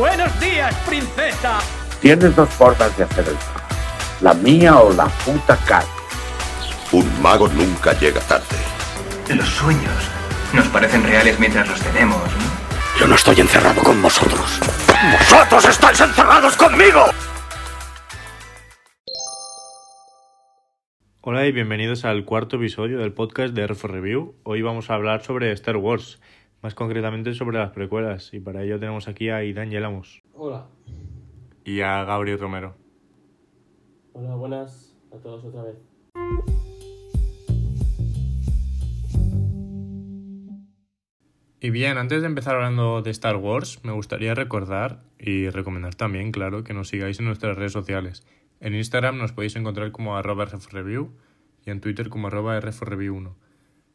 Buenos días, princesa. Tienes dos formas de hacer el. La mía o la puta cara. Un mago nunca llega tarde. Los sueños nos parecen reales mientras los tenemos, ¿no? Yo no estoy encerrado con vosotros. ¡Vosotros estáis encerrados conmigo! Hola y bienvenidos al cuarto episodio del podcast de RF Review. Hoy vamos a hablar sobre Star Wars, más concretamente sobre las precuelas, y para ello tenemos aquí a Idan Yelamos Hola. y a Gabriel Romero. Hola, buenas a todos otra vez. Y bien, antes de empezar hablando de Star Wars, me gustaría recordar y recomendar también, claro, que nos sigáis en nuestras redes sociales. En Instagram nos podéis encontrar como arroba rfreview y en Twitter como arroba rfreview1.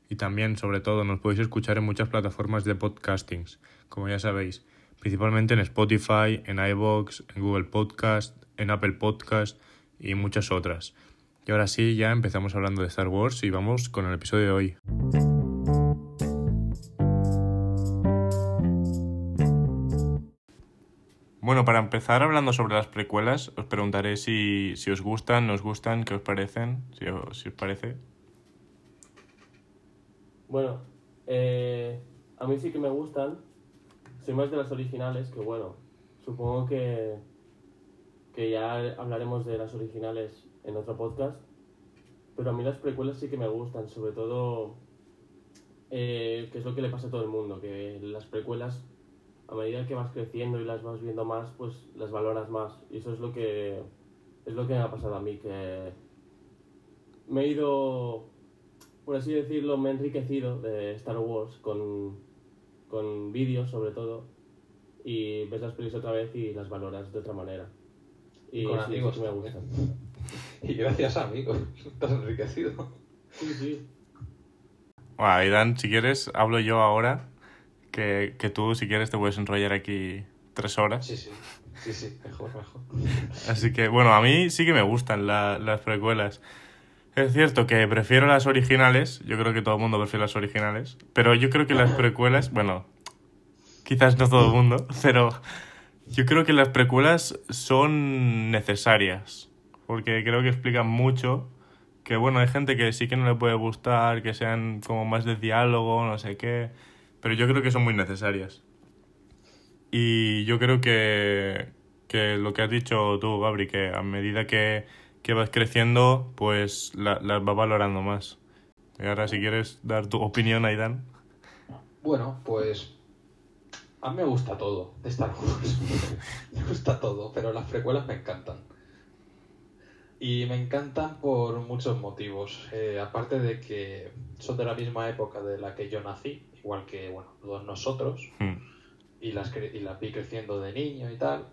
Y también, sobre todo, nos podéis escuchar en muchas plataformas de podcastings, como ya sabéis, principalmente en Spotify, en iVoox, en Google Podcast, en Apple Podcast y muchas otras. Y ahora sí, ya empezamos hablando de Star Wars y vamos con el episodio de hoy. Bueno, para empezar hablando sobre las precuelas, os preguntaré si, si os gustan, no os gustan, qué os parecen, si os, si os parece. Bueno, eh, a mí sí que me gustan. Soy más de las originales, que bueno, supongo que, que ya hablaremos de las originales en otro podcast. Pero a mí las precuelas sí que me gustan, sobre todo, eh, que es lo que le pasa a todo el mundo, que las precuelas, a medida que vas creciendo y las vas viendo más, pues las valoras más. Y eso es lo que, es lo que me ha pasado a mí, que me he ido por así decirlo, me he enriquecido de Star Wars con, con vídeos sobre todo y ves las pelis otra vez y las valoras de otra manera. Y Con sí, amigos me gustan. Y gracias amigos, te has enriquecido. Sí, sí. Bueno, Aidan, si quieres, hablo yo ahora, que, que tú, si quieres, te puedes enrollar aquí tres horas. Sí, sí, sí, sí, mejor, mejor. Así que, bueno, a mí sí que me gustan la- las precuelas. Es cierto que prefiero las originales, yo creo que todo el mundo prefiere las originales, pero yo creo que las precuelas, bueno, quizás no todo el mundo, pero yo creo que las precuelas son necesarias, porque creo que explican mucho, que bueno, hay gente que sí que no le puede gustar, que sean como más de diálogo, no sé qué, pero yo creo que son muy necesarias. Y yo creo que, que lo que has dicho tú, Gabri, que a medida que, que vas creciendo, pues la- las vas valorando más. Y ahora, si quieres dar tu opinión, Aidan. Bueno, pues a mí me gusta todo de Star Wars. me gusta todo, pero las precuelas me encantan. Y me encantan por muchos motivos. Eh, aparte de que son de la misma época de la que yo nací, igual que bueno, todos nosotros, Hmm. y las, y las vi creciendo de niño y tal,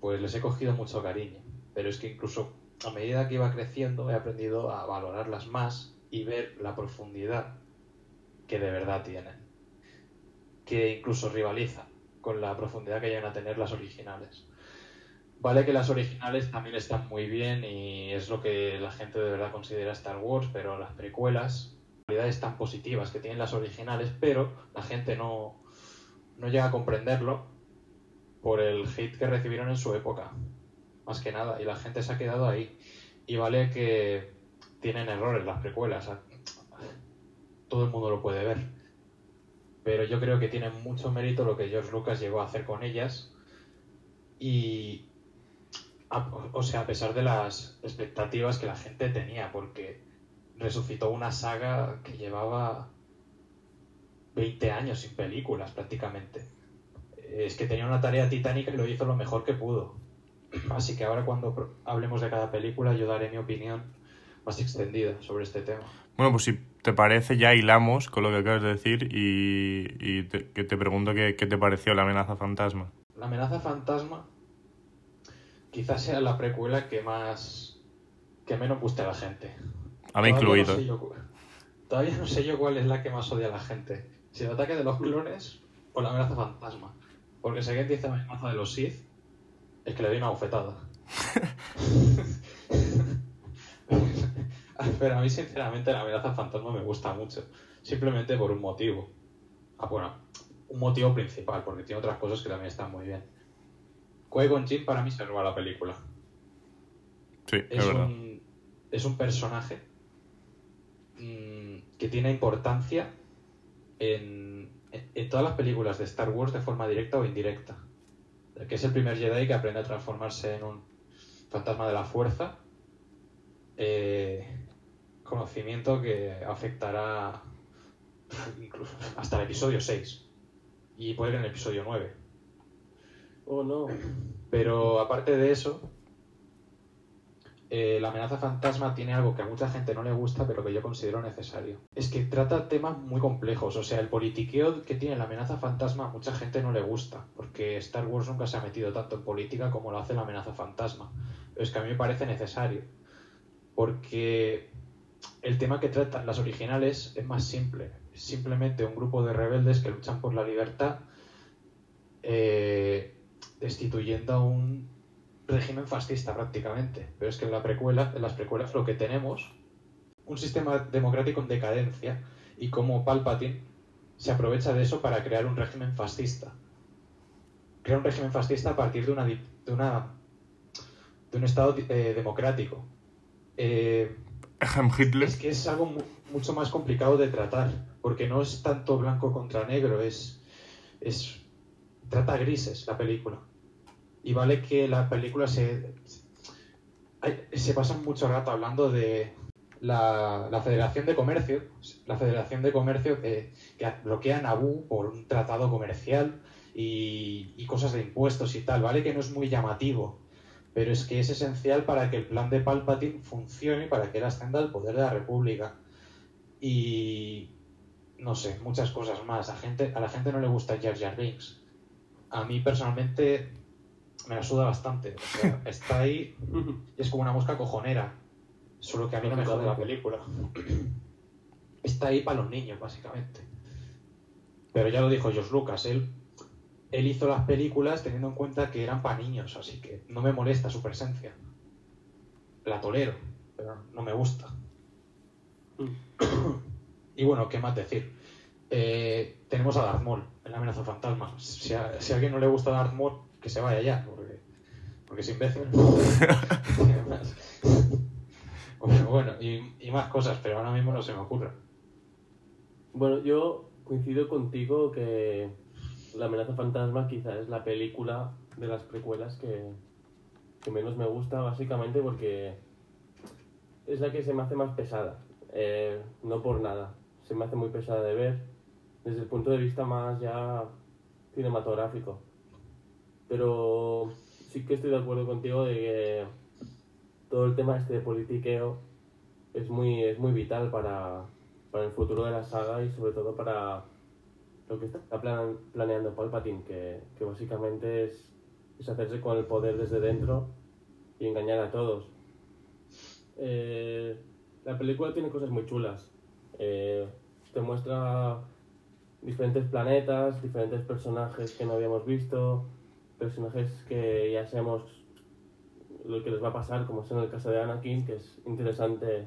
pues les he cogido mucho cariño. Pero es que incluso a medida que iba creciendo he aprendido a valorarlas más y ver la profundidad que de verdad tienen. Que incluso rivaliza con la profundidad que llegan a tener las originales. Vale que las originales también están muy bien y es lo que la gente de verdad considera Star Wars, pero las precuelas, cualidades tan positivas que tienen las originales, pero la gente no, no llega a comprenderlo por el hate que recibieron en su época, más que nada, y la gente se ha quedado ahí. Y vale que tienen errores las precuelas, todo el mundo lo puede ver, pero yo creo que tienen mucho mérito lo que George Lucas llegó a hacer con ellas y, o sea, a pesar de las expectativas que la gente tenía, porque resucitó una saga que llevaba 20 años sin películas prácticamente. Es que tenía una tarea titánica y lo hizo lo mejor que pudo. Así que ahora cuando hablemos de cada película yo daré mi opinión más extendida sobre este tema. Bueno, pues si te parece, ya hilamos con lo que acabas de decir y, y te, que te pregunto qué, qué te pareció la amenaza fantasma. La amenaza fantasma quizás sea la precuela que más que menos gusta a la gente. A mí Todavía incluido. No sé yo cu- todavía no sé yo cuál es la que más odia a la gente. Si el ataque de los clones o la amenaza fantasma. Porque alguien dice la amenaza de los Sith, es que le doy una bofetada. Pero a mí, sinceramente, la amenaza fantasma me gusta mucho. Simplemente por un motivo. Ah, bueno, un motivo principal, porque tiene otras cosas que también están muy bien. Qui-Gon Jinn para mí se roba la película. Sí, es, Es verdad. un, es un personaje mm, que tiene importancia en, en- en todas las películas de Star Wars de forma directa o indirecta. Que es el primer Jedi que aprende a transformarse en un fantasma de la fuerza. Eh, conocimiento que afectará incluso hasta el episodio 6 y puede que en el episodio 9. Oh, no. Pero aparte de eso, eh, la amenaza fantasma tiene algo que a mucha gente no le gusta, pero que yo considero necesario. Es que trata temas muy complejos. O sea, el politiqueo que tiene la amenaza fantasma a mucha gente no le gusta, porque Star Wars nunca se ha metido tanto en política como lo hace la amenaza fantasma. Pero es que a mí me parece necesario, porque el tema que tratan las originales es más simple. Es simplemente un grupo de rebeldes que luchan por la libertad. eh, destituyendo a un régimen fascista prácticamente. Pero es que en la precuela, en las precuelas lo que tenemos, un sistema democrático en decadencia y como Palpatine se aprovecha de eso para crear un régimen fascista. Crea un régimen fascista a partir de una de una de un estado eh, democrático. Eh, es que es algo mu- mucho más complicado de tratar, porque no es tanto blanco contra negro, es, es trata grises la película. Y vale que la película se hay- se pasa mucho rato hablando de la, la Federación de Comercio, la Federación de Comercio que, que bloquea a Naboo por un tratado comercial y, y cosas de impuestos y tal, vale que no es muy llamativo, pero es que es esencial para que el plan de Palpatine funcione y para que él ascienda al poder de la República. Y no sé, muchas cosas más. A, gente, a la gente no le gusta Jar Jar Binks. A mí personalmente me la suda bastante. O sea, está ahí y es como una mosca cojonera. Solo que a mí no me jode la película. Está ahí para los niños, básicamente. Pero ya lo dijo George Lucas, él, él hizo las películas teniendo en cuenta que eran para niños, así que no me molesta su presencia. La tolero, pero no me gusta. y bueno, ¿qué más decir? Eh, tenemos a Darth Maul en la amenaza fantasma. Si a, si a alguien no le gusta Darth Maul, que se vaya ya, porque, porque es imbécil. Bueno, bueno, y, y más cosas, pero ahora mismo no se me ocurre. Bueno, yo coincido contigo que La amenaza fantasma quizá es la película de las precuelas que, que menos me gusta, básicamente porque es la que se me hace más pesada. Eh, no por nada, se me hace muy pesada de ver desde el punto de vista más ya cinematográfico. Pero sí que estoy de acuerdo contigo de que todo el tema este politiqueo es muy, es muy vital para, para el futuro de la saga y sobre todo para lo que está plan- planeando Palpatine, que, que básicamente es, es hacerse con el poder desde dentro y engañar a todos. Eh, la película tiene cosas muy chulas. Eh, te muestra diferentes planetas, diferentes personajes que no habíamos visto, personajes que ya sabemos lo que les va a pasar, como es en el caso de Anakin, que es interesante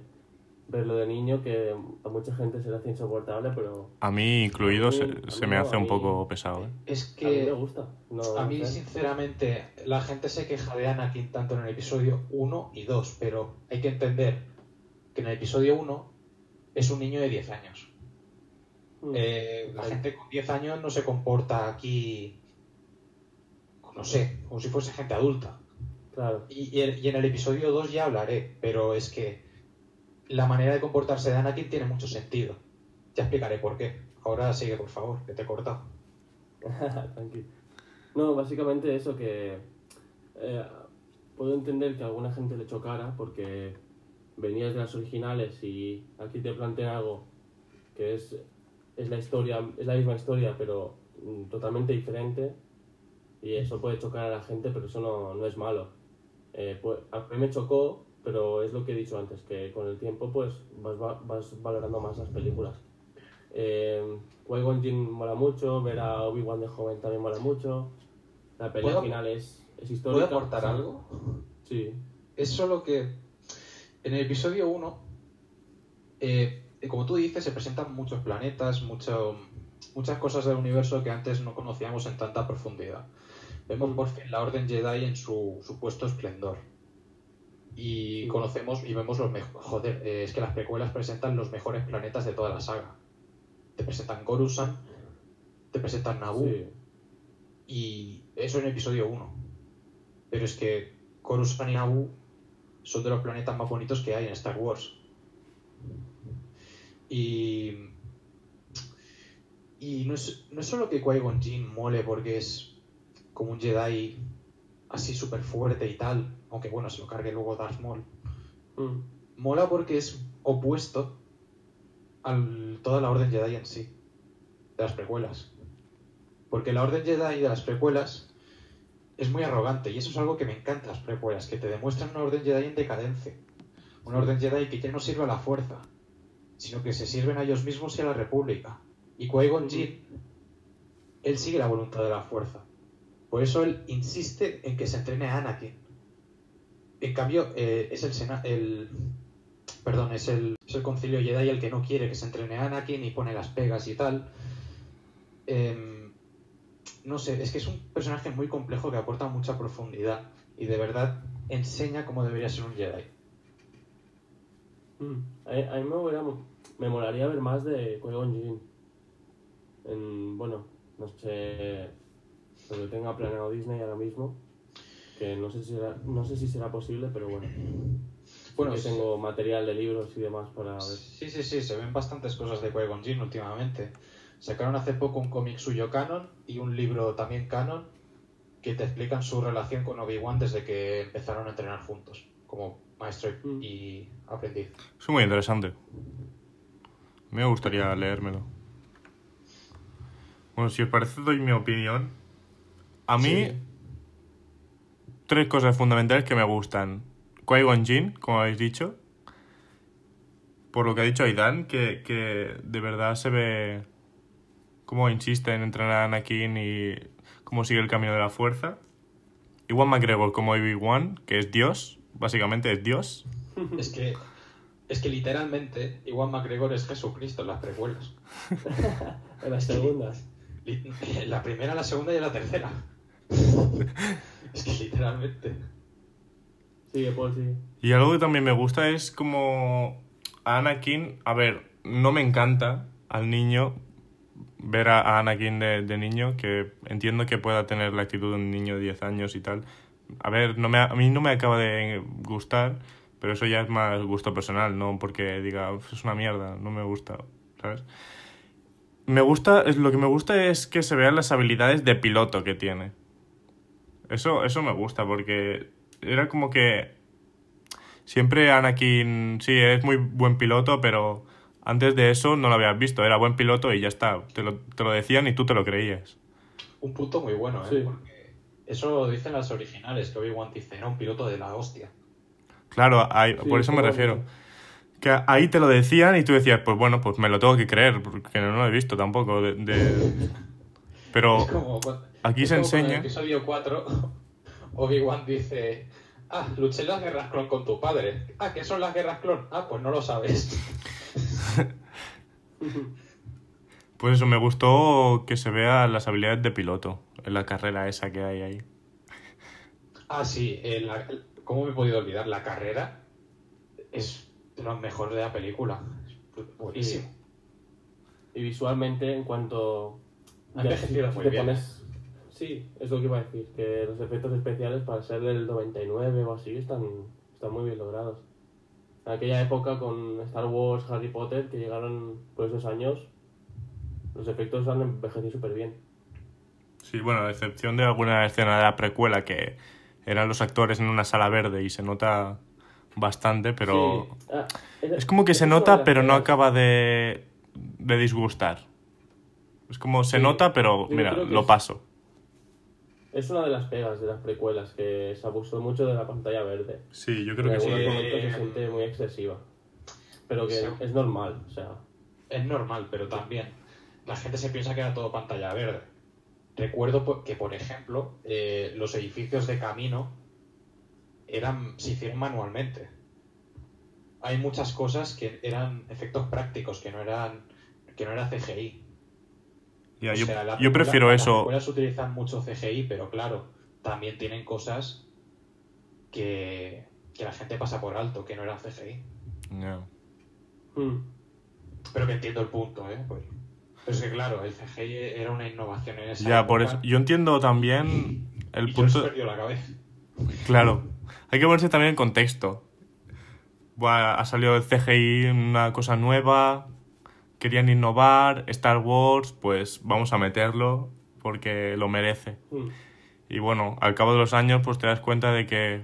verlo de niño, que a mucha gente se le hace insoportable, pero A mí incluido A se, mí- a se mí me no, hace un mí- poco pesado. ¿eh? Es a mí me que gusta. No, a no mí, sé. sinceramente, la gente se queja de Anakin tanto en el episodio 1 y 2, pero hay que entender que en el episodio 1 es un niño de 10 años. Mm. Eh, la gente con 10 años no se comporta aquí, no sé, como si fuese gente adulta. Claro. Y, y en el episodio 2 ya hablaré, pero es que la manera de comportarse de Anakin tiene mucho sentido. Ya explicaré por qué. Ahora sigue, por favor, que te he cortado. Tranquilo. No, básicamente eso que eh, puedo entender que a alguna gente le chocara porque venías de las originales y aquí te plantean algo que es, es la historia, es la misma historia pero mm, totalmente diferente y eso puede chocar a la gente pero eso no, no es malo. Eh, pues, a mí me chocó pero es lo que he dicho antes que con el tiempo pues vas, va- vas valorando más las películas. Eh, Jinn mola mucho, ver a Obi-Wan de joven también mola mucho. La pelea ¿Puedo- final es, es ¿Puedo histórica. aportar Sí. algo? Sí. Es solo que en el episodio 1, eh, como tú dices, se presentan muchos planetas, mucho, muchas cosas del universo que antes no conocíamos en tanta profundidad. Vemos por fin la Orden Jedi en su supuesto esplendor. Y conocemos y vemos los mejores. Joder, eh, es que las precuelas presentan los mejores planetas de toda la saga. Te presentan Coruscant, te presentan Naboo, Sí. y eso en episodio 1. Pero es que Coruscant y Naboo son de los planetas más bonitos que hay en Star Wars. Y. Y no es, no es solo que Qui-Gon Jinn mole porque es como un Jedi así súper fuerte y tal, aunque bueno, se lo cargue luego Darth Maul. Mm. Mola porque es opuesto a toda la Orden Jedi en sí, de las precuelas. Porque la Orden Jedi de las precuelas es muy arrogante y eso es algo que me encanta las precuelas, que te demuestran una Orden Jedi en decadencia. Una Orden Jedi que ya no sirve a la fuerza, sino que se sirven a ellos mismos y a la República. Y Qui-Gon Jinn, él sigue la voluntad de la fuerza. Por eso él insiste en que se entrene a Anakin. En cambio, eh, es el, Sena- el perdón, es el, es el concilio Jedi el que no quiere que se entrene a Anakin y pone las pegas y tal. Em, no sé, es que es un personaje muy complejo que aporta mucha profundidad y de verdad enseña cómo debería ser un Jedi. Mm. A, a mí me, hubiera- me molaría ver más de Qui-Gon Jinn. En, bueno, no sé lo que tenga planeado Disney ahora mismo. Que no sé si será, no sé si será posible, pero bueno. Bueno, que sí. tengo material de libros y demás para ver. Sí, sí, sí, se ven bastantes cosas de Qui-Gon Jinn últimamente. Sacaron hace poco un cómic suyo canon y un libro también canon que te explican su relación con Obi-Wan desde que empezaron a entrenar juntos, como maestro y- Mm. y aprendiz. Es muy interesante. Me gustaría leérmelo. Bueno, si os parece, doy mi opinión. A mí, Sí. tres cosas fundamentales que me gustan. Qui-Gon Jinn, como habéis dicho. Por lo que ha dicho Aidan, que, que de verdad se ve cómo insiste en entrenar a Anakin y cómo sigue el camino de la fuerza. Iwan McGregor como Obi-Wan, que es Dios, básicamente es Dios. Es que, es que literalmente Iwan McGregor es Jesucristo en las precuelas. En las segundas. La primera, la segunda y la tercera. es que literalmente. Sigue, Paul, sigue. Y algo que también me gusta es como a Anakin, a ver, no me encanta al niño ver a Anakin de, de niño, que entiendo que pueda tener la actitud de un niño de 10 años y tal. A ver, no me, a mí no me acaba de gustar, pero eso ya es más gusto personal, no porque diga, "Uf, es una mierda, no me gusta, ¿sabes? Me gusta, es, lo que me gusta es que se vean las habilidades de piloto que tiene. Eso, eso me gusta, porque era como que siempre Anakin, sí, es muy buen piloto, pero antes de eso no lo habías visto, era buen piloto y ya está. Te lo, te lo decían y tú te lo creías. Un punto muy bueno, ¿eh? Sí. Porque eso lo dicen las originales, que Obi-Wan dice, era un piloto de la hostia. Claro, ahí- Sí, por eso me refiero. Que ahí te lo decían y tú decías, pues bueno, pues me lo tengo que creer, porque no lo he visto tampoco. De, de- Pero Es como cu- aquí es se como cuando En enseña... el episodio 4, Obi-Wan dice, ah, luché en las guerras clon con tu padre. Ah, ¿qué son las guerras clon? Ah, pues no lo sabes. Pues eso, me gustó que se vean las habilidades de piloto en la carrera esa que hay ahí. Ah, sí, en la- ¿cómo me he podido olvidar? La carrera es de lo mejor de la película. Es buenísimo. Y visualmente, en cuanto. Ha envejecido muy bien. pones- Sí, es lo que iba a decir, que los efectos especiales para ser del 99 o así están, están muy bien logrados. En aquella época con Star Wars, Harry Potter, que llegaron por esos años, los efectos han envejecido súper bien. Sí, bueno, a excepción de alguna escena de la precuela que eran los actores en una sala verde y se nota bastante, pero Sí. Ah, esa- es como que se es nota pero no acaba de, de disgustar. Es como se Sí, nota pero mira, lo es- paso. Es una de las pegas de las precuelas, que se abusó mucho de la pantalla verde. Sí, yo creo que sí. momentos se siente muy excesiva. Pero que Sí. es normal, o sea. Es normal, pero también la gente se piensa que era todo pantalla verde. Recuerdo que, por ejemplo, eh, los edificios de camino eran se hicieron manualmente. Hay muchas cosas que eran efectos prácticos, que no eran que no era CGI. Yo, sea, yo prefiero las eso. películas utilizan mucho CGI, pero claro, también tienen cosas que, que la gente pasa por alto, que no eran CGI. Ya. Mm. Pero que entiendo el punto, ¿eh? Pues, pero es que claro, el CGI era una innovación en esa Ya, por eso. Yo entiendo también el y punto. George perdió la cabeza. Claro. Hay que ponerse también en contexto. Buah, ha salido el CGI, una cosa nueva. Querían innovar. Star Wars, pues vamos a meterlo porque lo merece. Mm. Y bueno, al cabo de los años, pues te das cuenta de que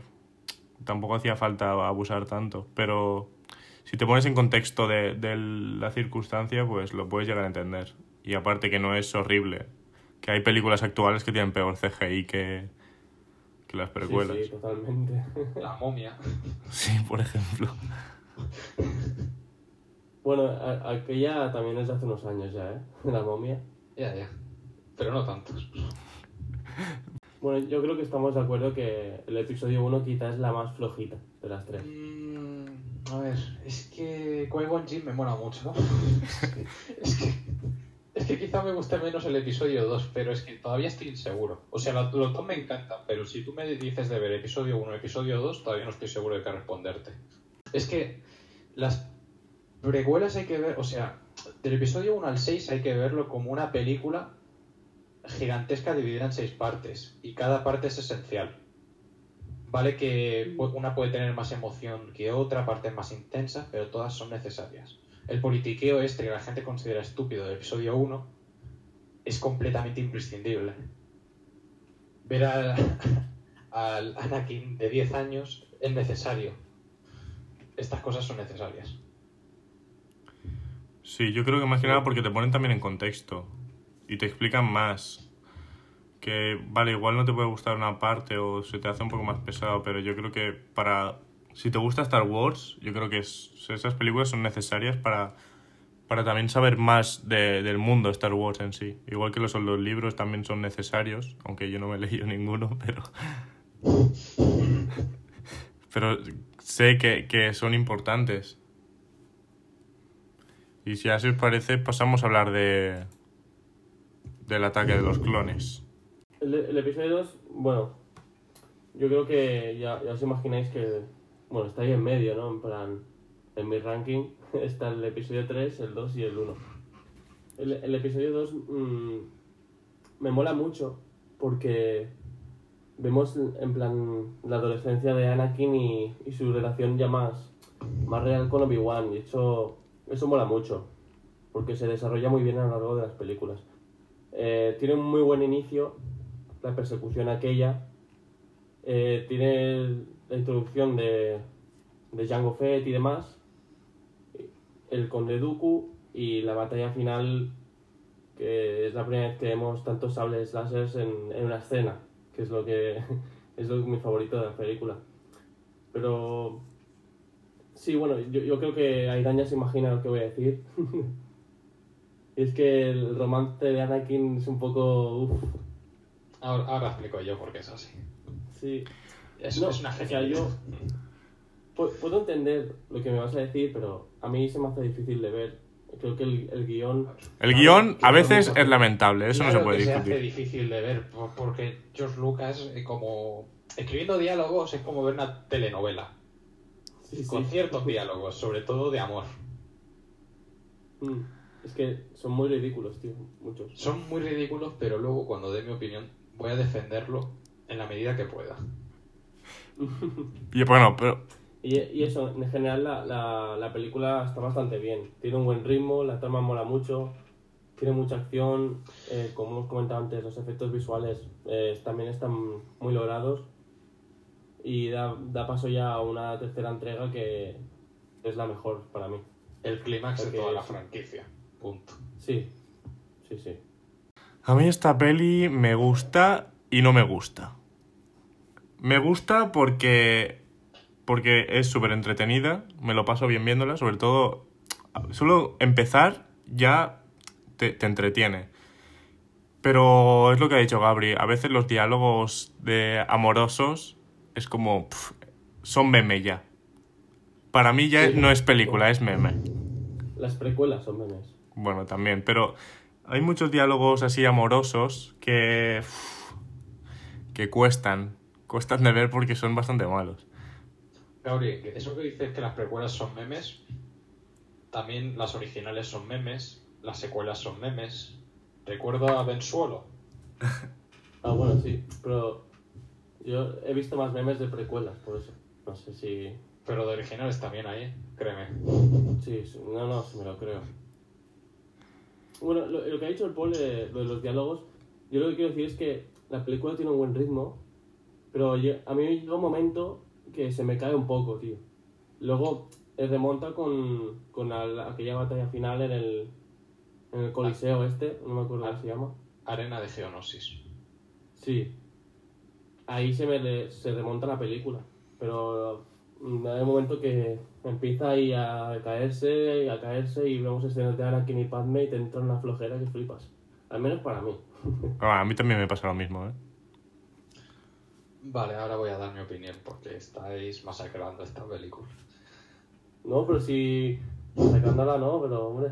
tampoco hacía falta abusar tanto. Pero si te pones en contexto de, de la circunstancia, pues lo puedes llegar a entender. Y aparte que no es horrible. Que hay películas actuales que tienen peor CGI que, que las precuelas. Sí, sí, totalmente. La momia. Sí, por ejemplo. bueno, a- aquella también es de hace unos años ya, ¿eh? La momia. Ya, ya. Pero no tantos. Bueno, yo creo que estamos de acuerdo que el episodio 1 quizás es la más flojita de las tres. Mm, a ver, es que Qui-Gon Jinn me mola mucho, es, que, es que quizá me guste menos el episodio 2, pero es que todavía estoy inseguro. O sea, lo- los dos me encantan, pero si tú me dices de ver episodio 1 episodio 2, todavía no estoy seguro de qué responderte. Es que las precuelas hay que ver, o sea, del episodio 1 al 6 hay que verlo como una película gigantesca dividida en seis partes, y cada parte es esencial. Vale que una puede tener más emoción que otra, partes más intensas, pero todas son necesarias. El politiqueo este que la gente considera estúpido del episodio 1 es completamente imprescindible. Ver a- al Anakin de 10 años es necesario. Estas cosas son necesarias. Sí, yo creo que más que nada porque te ponen también en contexto y te explican más. Que, vale, igual no te puede gustar una parte o se te hace un poco más pesado, pero yo creo que para... Si te gusta Star Wars, yo creo que es- esas películas son necesarias para, para también saber más de- del mundo Star Wars en sí. Igual que los, los libros también son necesarios, aunque yo no me he leído ninguno, pero... Pero sé que, que son importantes. Y si así os parece, pasamos a hablar de del ataque de los clones. El, episodio 2, bueno, yo creo que ya, ya os imagináis que, bueno, está ahí en medio, ¿no? En plan, en mi ranking está el episodio 3, el 2 y el 1. El, episodio 2 mm, me mola mucho porque vemos en plan la adolescencia de Anakin y, y su relación ya más, más real con Obi-Wan. Y eso, eso mola mucho porque se desarrolla muy bien a lo largo de las películas. Eh, tiene un muy buen inicio, la persecución aquella. Eh, tiene la introducción de, de Jango Fett y demás. El Conde Dooku y la batalla final, que es la primera vez que vemos tantos sables láseres en, en una escena, que es lo que es lo, mi favorito de la película. Pero sí, bueno, yo, yo creo que Aidan ya se imagina lo que voy a decir. Y es que el romance de Anakin es un poco. Uf, Ahora, ahora explico yo por qué es así. sí. Es, No, es una o sea, yo- Pu- Puedo entender lo que me vas a decir, pero a mí se me hace difícil de ver. Creo que el, el guion. El guion a Claro, veces claro. es lamentable, eso no Claro se puede que discutir. Se hace difícil de ver por- porque George Lucas, eh, como escribiendo diálogos, es como ver una telenovela. Sí, sí. Con ciertos diálogos, sobre todo de amor. Mm, Es que son muy ridículos, tío. Muchos. Son muy ridículos, pero luego cuando dé mi opinión voy a defenderlo en la medida que pueda. Y bueno, pero Y, y eso, en general, la, la, la película está bastante bien. Tiene un buen ritmo, la trama mola mucho, tiene mucha acción. eh, como hemos comentado antes, los efectos visuales eh, también están muy logrados. Y da, da paso ya a una tercera entrega que es la mejor para mí. El clímax de toda la franquicia. Punto. Sí, sí, sí. a mí esta peli me gusta y no me gusta. Me gusta porque porque es súper entretenida, me lo paso bien viéndola, sobre todo solo empezar ya te, te entretiene. Pero es lo que ha dicho Gabri, a veces los diálogos de amorosos es como son meme ya. Para mí ya Sí. no es película, es meme. Las precuelas son memes. Bueno, también, pero hay muchos diálogos así amorosos que. que cuestan, cuestan de ver porque son bastante malos. Gauri, eso que dices que las precuelas son memes, también las originales son memes, las secuelas son memes. Recuerdo a Ben Suolo. Ah, bueno, sí, pero yo he visto más memes de precuelas, por eso. No sé si... Pero de originales también hay, ¿eh? créeme. Sí, sí, no, no, sí me lo creo. Bueno, lo, lo que ha dicho el Paul de, lo de los diálogos, yo lo que quiero decir es que la película tiene un buen ritmo, pero lle- a mí llega un momento que se me cae un poco, tío. Luego eh, remonta con, con la- aquella batalla final en el, en el Coliseo este, no me acuerdo cómo se llama. Arena de Geonosis. Sí. Ahí se me se remonta la película. Pero mm, hay un momento que empieza ahí a caerse y a caerse y vemos escenas de Anakin y Padme y te entra una flojera que flipas. Al menos para mí. Ah, a mí también me pasa lo mismo, ¿eh? Vale, ahora voy a dar mi opinión porque estáis masacrando esta película. No, pero si... Sacándola no, pero hombre...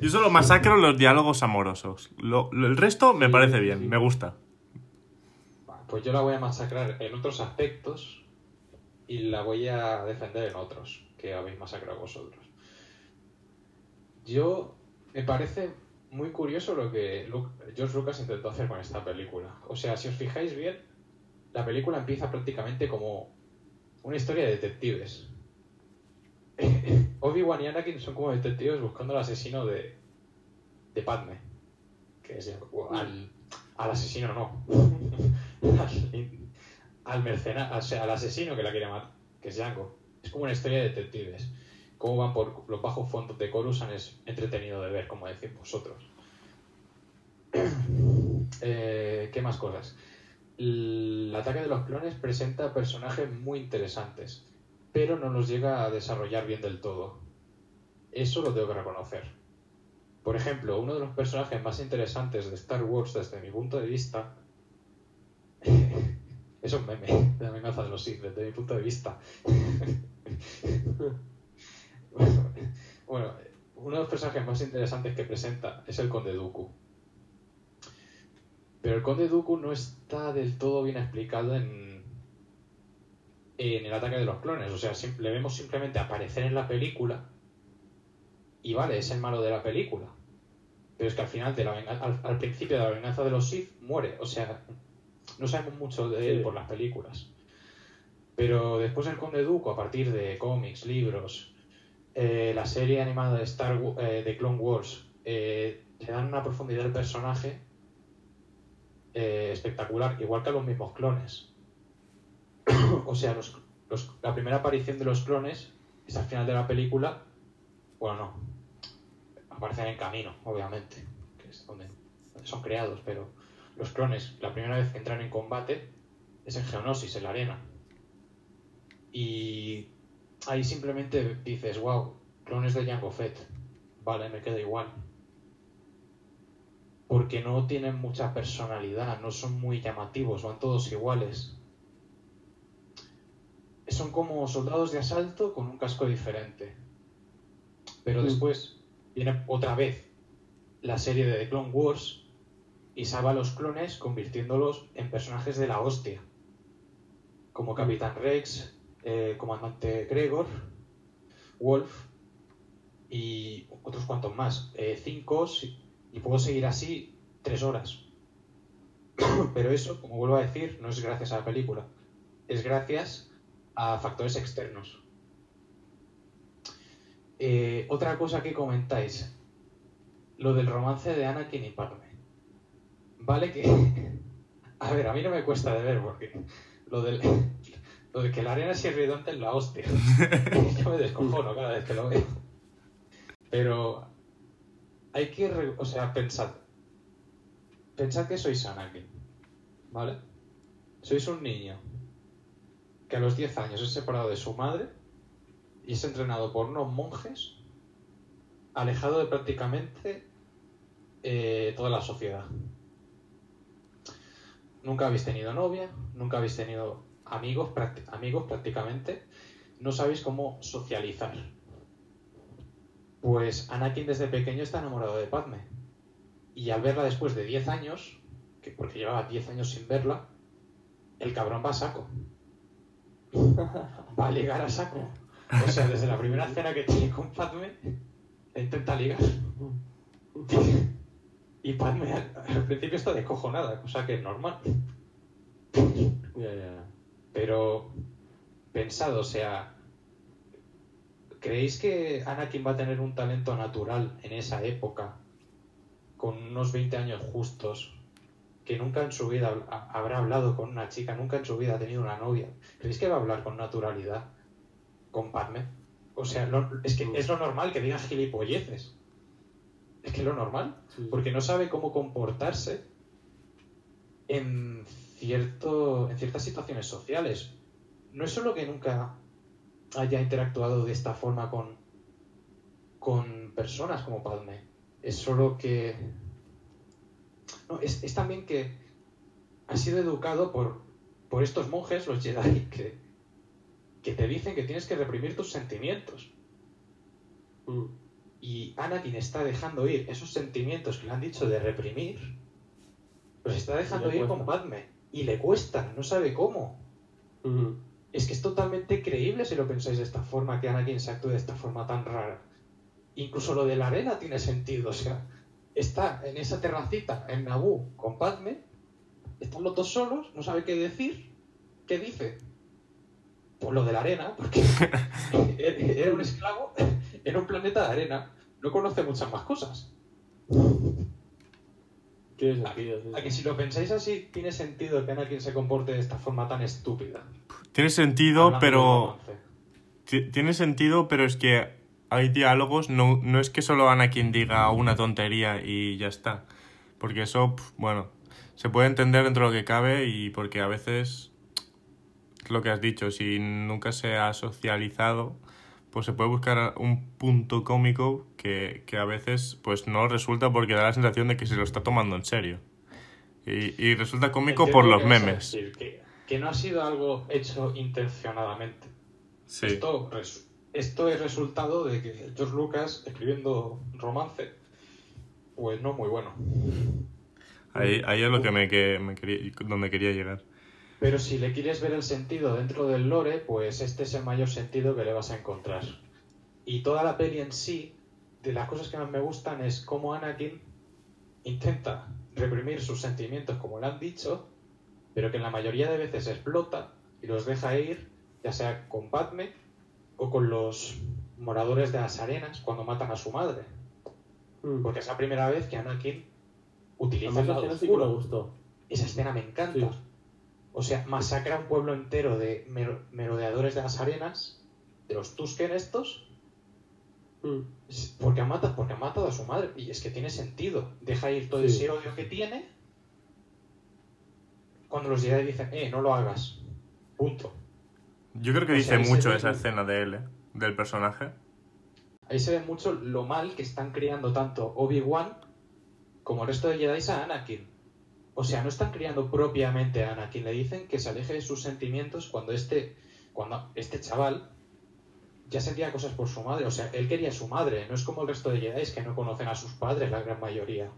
Yo solo masacro los diálogos amorosos. Lo- lo- el resto me Sí, parece bien, sí. me gusta. Pues yo la voy a masacrar en otros aspectos y la voy a defender en otros que habéis masacrado vosotros. Yo me parece muy curioso lo que George Lucas intentó hacer con esta película. O sea, si os fijáis bien, la película empieza prácticamente como una historia de detectives. Obi-Wan y Anakin son como detectives buscando al asesino de, de Padme. Que es al, al asesino no. Al, al mercenario, sea, al asesino que la quiere matar, que es Django. Es como una historia de detectives. Cómo van por los bajos fondos de Coruscant es entretenido de ver, como decís vosotros. Eh, ¿Qué más cosas? El ataque de los clones presenta personajes muy interesantes, pero no los llega a desarrollar bien del todo. Eso lo tengo que reconocer. Por ejemplo, uno de los personajes más interesantes de Star Wars desde mi punto de vista es un meme la venganza de los Sith, desde mi punto de vista. bueno, uno de los personajes más interesantes que presenta es el Conde Dooku. Pero el Conde Dooku no está del todo bien explicado en, en el ataque de los clones. O sea, le vemos simplemente aparecer en la película y vale, es el malo de la película. Pero es que al final, de la al principio de la venganza de los Sith, muere. O sea, no sabemos mucho de él Sí. por las películas. Pero después el Conde Dooku, a partir de cómics, libros, eh, la serie animada de Star eh, de Clone Wars, eh, le dan una profundidad del personaje eh, espectacular, igual que a los mismos clones. o sea, los- los- la primera aparición de los clones es al final de la película. Bueno, no. Aparecen en camino, obviamente, que es donde, donde son creados, pero los clones, la primera vez que entran en combate es en Geonosis, en la arena. Y ahí simplemente dices, wow, clones de Jango Fett. Vale, me queda igual. Porque no tienen mucha personalidad, no son muy llamativos, van todos iguales. Son como soldados de asalto con un casco diferente. Pero Mm. después viene otra vez la serie de The Clone Wars y salva a los clones convirtiéndolos en personajes de la hostia. Como Capitán Rex, eh, Comandante Gregor, Wolf y otros cuantos más. Eh, cinco y puedo seguir así tres horas. Pero eso, como vuelvo a decir, no es gracias a la película. Es gracias a factores externos. Eh, otra cosa que comentáis. Lo del romance de Anakin y Padme. Vale que... A ver, a mí no me cuesta de ver porque lo del... Lo de que la arena es irridante es la hostia. Yo me descojono cada vez que lo veo. Pero hay que, re- o sea, pensad. Pensad que sois Anakin, ¿vale? Sois un niño que a los 10 años es separado de su madre y es entrenado por unos monjes alejado de prácticamente eh, toda la sociedad. Nunca habéis tenido novia, nunca habéis tenido amigos, amigos prácticamente, no sabéis cómo socializar. Pues Anakin desde pequeño está enamorado de Padme. Y al verla después de 10 años, que porque llevaba 10 años sin verla, el cabrón va a saco. Va a ligar a saco. O sea, desde la primera escena que tiene con Padme, intenta ligar. Y Padme al, al principio está descojonada, cosa que es normal. Pero pensado, o sea, ¿creéis que Anakin va a tener un talento natural en esa época, con unos 20 años justos, que nunca en su vida ha- habrá hablado con una chica, nunca en su vida ha tenido una novia? ¿Creéis que va a hablar con naturalidad con Padme? O sea, lo- es que es lo normal que digan gilipolleces. Es que es lo normal Sí, porque no sabe cómo comportarse en, cierto, en ciertas situaciones sociales. No es solo que nunca haya interactuado de esta forma con, con personas como Padme, es solo que... No, es, es también que ha sido educado por, por estos monjes, los Jedi, que, que te dicen que tienes que reprimir tus sentimientos. Mm. Y Anakin está dejando ir esos sentimientos que le han dicho de reprimir, los está dejando ir con. Padme. Y le cuesta, no sabe cómo. Es que es totalmente creíble si lo pensáis de esta forma, que Anakin se actúe de esta forma tan rara. Incluso lo de la arena tiene sentido, o sea, está en esa terracita en Naboo con Padme, están los dos solos, no sabe qué decir, ¿qué dice? Pues lo de la arena, porque era un esclavo en un planeta de arena, no conoce muchas más cosas. Tiene sentido, A que si lo pensáis así, tiene sentido que Anakin se comporte de esta forma tan estúpida. Tiene sentido, Hablando pero... Tiene sentido, pero es que hay diálogos, no, no es que solo Anakin diga una tontería y ya está. Porque eso, pf, bueno, se puede entender dentro de lo que cabe y porque a veces, lo que has dicho, si nunca se ha socializado, pues se puede buscar un punto cómico que, que a veces pues no resulta porque da la sensación de que se lo está tomando en serio. Y, y resulta cómico por lo los que memes. decir, que, que no ha sido algo hecho intencionadamente. Sí. Esto, esto es resultado de que George Lucas, escribiendo romance, pues no muy bueno. Ahí, ahí es lo que me, que me quería, donde quería llegar. Pero si le quieres ver el sentido dentro del lore, pues este es el mayor sentido que le vas a encontrar. Y toda la peli en sí, de las cosas que más me gustan es cómo Anakin intenta reprimir sus sentimientos, como le han dicho, pero que en la mayoría de veces explota y los deja ir, ya sea con Padme o con los moradores de las arenas cuando matan a su madre. Mm. Porque es la primera vez que Anakin utiliza el lado oscuro. Esa escena me encanta. Sí. O sea, masacra un pueblo entero de mer- merodeadores de las arenas, de los Tusken estos, Mm. porque han, matado, porque han matado a su madre. Y es que tiene sentido. Deja ir todo Sí. ese odio que tiene cuando los Jedi dicen, eh, no lo hagas. Punto. Yo creo que O dice sea, mucho esa escena de él, ¿eh? del personaje. Ahí se ve mucho lo mal que están criando tanto Obi-Wan como el resto de Jedi a Anakin. O sea, no están criando propiamente a Anakin, le dicen que se aleje de sus sentimientos cuando este, cuando este chaval ya sentía cosas por su madre. O sea, él quería a su madre, no es como el resto de Jedi que no conocen a sus padres, la gran mayoría.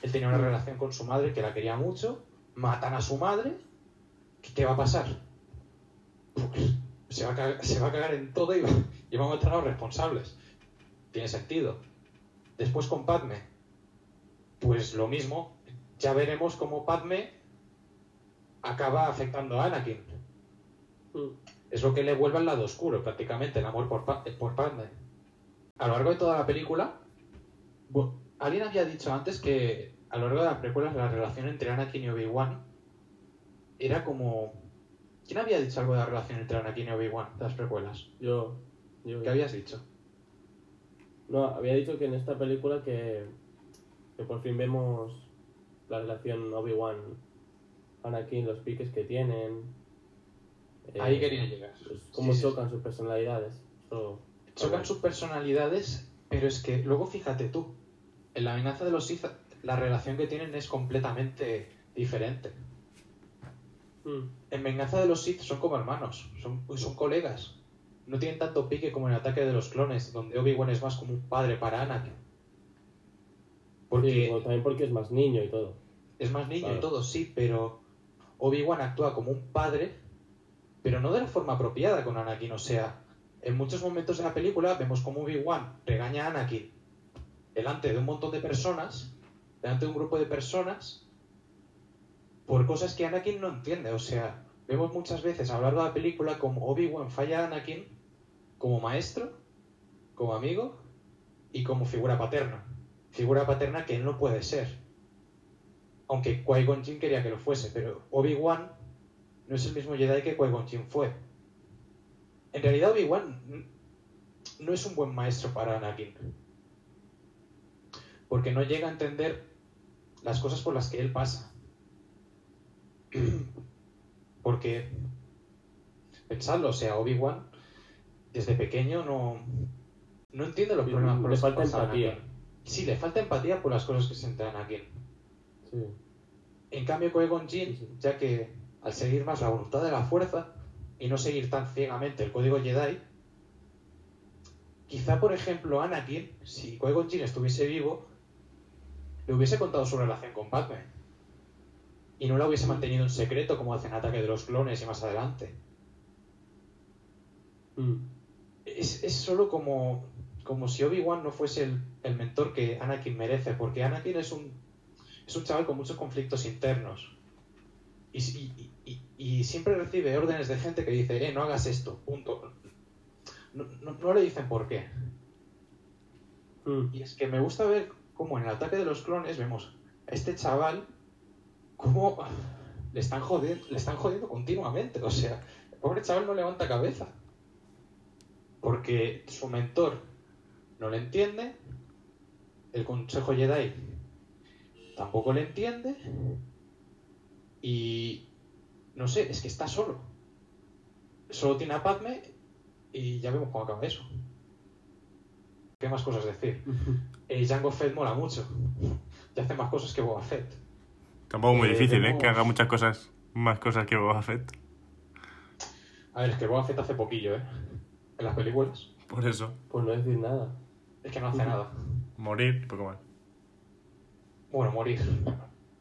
Él tenía una relación con su madre que la quería mucho, matan a su madre, ¿qué, va a pasar? Pues, se, va a cagar, se va a cagar en todo y va, y va a matar a los responsables. Tiene sentido. Después con Padme, pues lo mismo. Ya veremos cómo Padme acaba afectando a Anakin. Mm. Es lo que le vuelve al lado oscuro, prácticamente, el amor por, Pa- por Padme. A lo largo de toda la película, alguien había dicho antes que a lo largo de las precuelas la relación entre Anakin y Obi-Wan era como... ¿Quién había dicho algo de la relación entre Anakin y Obi-Wan de las precuelas? Yo, yo ¿Qué habías dicho? No, había dicho que en esta película que, que por fin vemos la relación Obi-Wan, Anakin, los piques que tienen. eh, Ahí quería llegar. pues, cómo Sí, sí, chocan sus personalidades. Chocan sus personalidades, pero es que luego fíjate tú, en la amenaza de los Sith la relación que tienen es completamente diferente. Mm, En Venganza de los Sith son como hermanos, son, son colegas. No tienen tanto pique como en Ataque de los Clones, donde Obi-Wan es más como un padre para Anakin. Porque sí, bueno, también porque es más niño y todo. Es más niño y todo, sí, pero Obi-Wan actúa como un padre, pero no de la forma apropiada con Anakin. O sea, en muchos momentos de la película vemos como Obi-Wan regaña a Anakin delante de un montón de personas, delante de un grupo de personas, por cosas que Anakin no entiende. O sea, vemos muchas veces a lo largo de la película como Obi-Wan falla a Anakin como maestro, como amigo y como figura paterna. Figura paterna que él no puede ser. Aunque Qui-Gon Jinn quería que lo fuese, pero Obi-Wan no es el mismo Jedi que Qui-Gon Jinn fue. En realidad Obi-Wan no es un buen maestro para Anakin. Porque no llega a entender las cosas por las que él pasa. Porque, pensadlo, o sea, Obi-Wan desde pequeño no, no entiende los problemas por Le los que falta pasa empatía. Anakin. Sí, le falta empatía por las cosas que siente Anakin. Sí. En cambio, Qui-Gon Jinn, ya que al seguir más la voluntad de la fuerza y no seguir tan ciegamente el código Jedi, quizá, por ejemplo, Anakin, si Qui-Gon Jinn estuviese vivo, le hubiese contado su relación con Padme. Y no la hubiese mantenido en secreto como hace en Ataque de los Clones y más adelante. Mm. Es, es solo como, como si Obi-Wan no fuese el, el mentor que Anakin merece, porque Anakin es un, es un chaval con muchos conflictos internos. Y, y- y- y siempre recibe órdenes de gente que dice, eh, no hagas esto, punto. No, no- no le dicen por qué. Mm. Y es que me gusta ver cómo en el ataque de los clones vemos a este chaval cómo le están jodiendo, le están jodiendo continuamente. O sea, el pobre chaval no levanta cabeza. Porque su mentor no le entiende, el Consejo Jedi tampoco le entiende, y no sé, es que está solo. Solo tiene a Padme y ya vemos cómo acaba eso. ¿Qué más cosas decir? Eh, Jango Fett mola mucho. Y hace más cosas que Boba Fett. Tampoco muy Eh, difícil, ¿eh? Que haga muchas cosas, más cosas que Boba Fett. A ver, es que Boba Fett hace poquillo, ¿eh? En las películas. Por eso. Pues no decir nada. Es que no hace nada. Morir, poco más. Bueno, morir.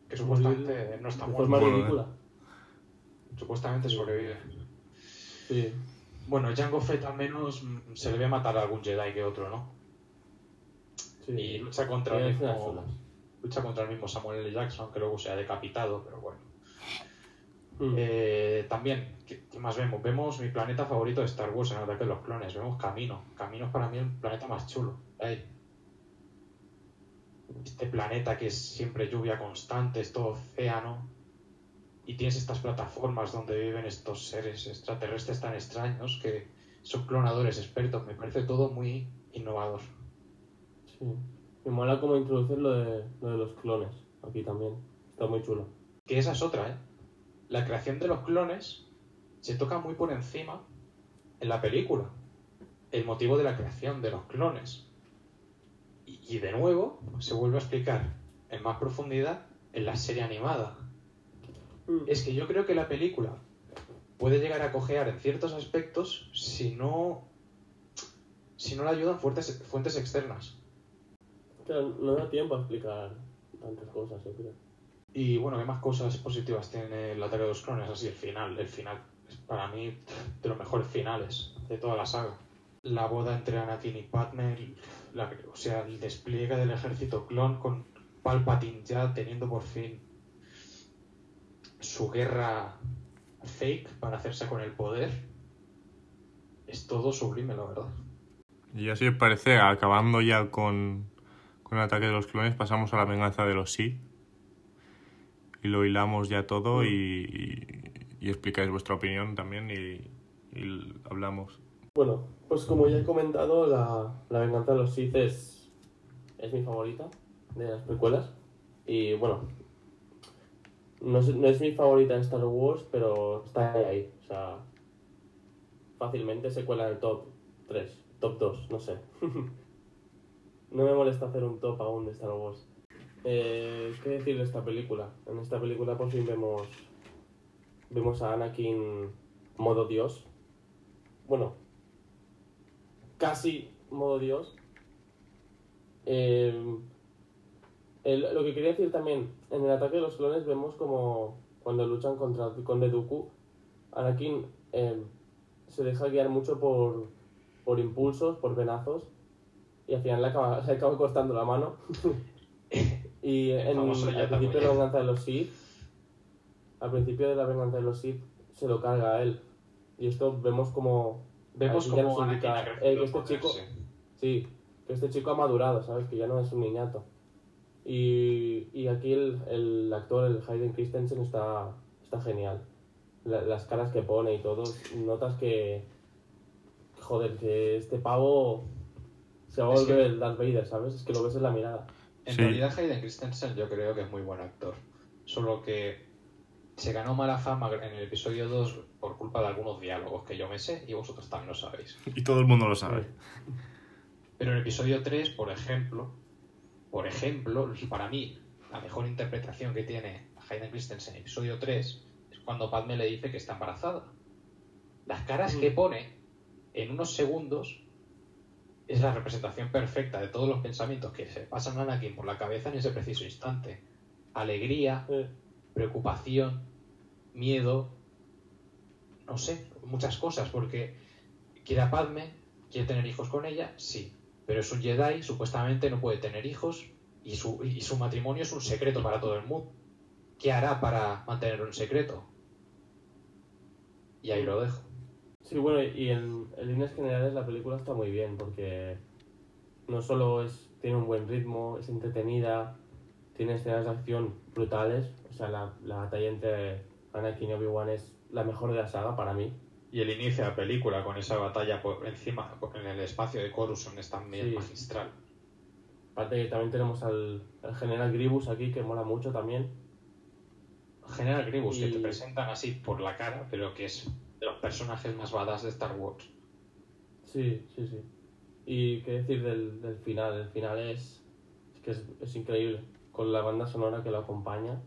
Que supuestamente no está De muerto. forma Bueno, ridícula. Supuestamente sobrevive. Sí. Bueno, Jango Fett al menos se le ve matar a algún Jedi que otro, ¿no? sí. Y lucha contra el mismo, lucha contra el mismo Samuel L. Jackson, que luego se ha decapitado, pero bueno. Mm. Eh, también, ¿qué, qué más vemos? Vemos mi planeta favorito de Star Wars en Ataque de los Clones. Vemos Camino. Camino es para mí el planeta más chulo. Ahí. Este planeta que es siempre lluvia constante, es todo océano. Y tienes estas plataformas donde viven estos seres extraterrestres tan extraños que son clonadores expertos. Me parece todo muy innovador. Sí. Me mola cómo introducir lo de, lo de los clones aquí también. Está muy chulo. Que esa es otra, ¿eh? La creación de los clones se toca muy por encima en la película. El motivo de la creación de los clones. Y, y de nuevo se vuelve a explicar en más profundidad en la serie animada. Es que yo creo que la película puede llegar a cojear en ciertos aspectos si no si no le ayudan fuentes, fuentes externas. Claro, no da tiempo a explicar tantas cosas, yo creo. Y bueno, ¿qué más cosas positivas tiene el ataque de los clones? Así, el final. El final es para mí de los mejores finales de toda la saga. La boda entre Anakin y Padme, la- o sea, el despliegue del ejército clon con Palpatine ya teniendo por fin su guerra fake para hacerse con el poder. Es todo sublime, la verdad. Y así os parece, acabando ya con, con el ataque de los clones, pasamos a la venganza de los sí. Y lo hilamos ya todo y, y, y explicáis vuestra opinión también y, y hablamos. Bueno, pues como ya he comentado, la, la venganza de los Sith es, mi favorita de las precuelas. Y bueno, no es, no es mi favorita en Star Wars, pero está ahí. O sea, fácilmente se cuela en el top 3, top 2, no sé. no me molesta hacer un top aún de Star Wars. Eh, ¿Qué decir de esta película? En esta película por fin vemos, vemos a Anakin modo Dios. Bueno, casi modo Dios. Eh, el- lo que quería decir también, en el ataque de los clones vemos como cuando luchan contra el Conde Dooku, Anakin eh, se deja guiar mucho por, por impulsos, por venazos, y al final le acaba, le acaba costando la mano. y en, al principio de la venganza de los Sith, al principio de la venganza de los Sith, se lo carga a él. Y esto vemos como... Vemos como Anakin eh, que este chico, sí. Sí, que este chico ha madurado, ¿sabes? Que ya no es un niñato. Y, y aquí el, el actor, el Hayden Christensen, está, está genial. La- las caras que pone y todo, notas que. Joder, que este pavo se va a Es volver que- el Darth Vader, ¿sabes? Es que lo ves en la mirada. En Sí. realidad Hayden Christensen yo creo que es muy buen actor. Solo que se ganó mala fama en el episodio 2 por culpa de algunos diálogos que yo me sé y vosotros también lo sabéis. Y todo el mundo lo sabe. Pero en el episodio 3, por ejemplo, por ejemplo, para mí, la mejor interpretación que tiene Hayden Christensen en el episodio 3 es cuando Padme le dice que está embarazada. Las caras que pone en unos segundos es la representación perfecta de todos los pensamientos que se pasan a Anakin por la cabeza en ese preciso instante. Alegría, preocupación, miedo, no sé, muchas cosas, porque quiere a Padme, quiere tener hijos con ella, sí, pero es un Jedi, supuestamente no puede tener hijos y su, y su matrimonio es un secreto para todo el mundo. ¿Qué hará para mantenerlo en secreto? Y ahí lo dejo. Sí, bueno, y en, líneas generales la película está muy bien porque no solo es tiene un buen ritmo, es entretenida, tiene escenas de acción brutales, o sea, la, la batalla entre Anakin Obi-Wan es la mejor de la saga para mí. Y el inicio de la película con esa batalla por encima, en el espacio de Coruscant es también Sí. magistral. Aparte que también tenemos al, al general Gribus aquí, que mola mucho también. General Grievous, que te presentan así por la cara, pero que es de los personajes más badass de Star Wars. Sí, sí, sí. Y qué decir del, del final, el final es, es que es, es increíble, con la banda sonora que lo acompaña.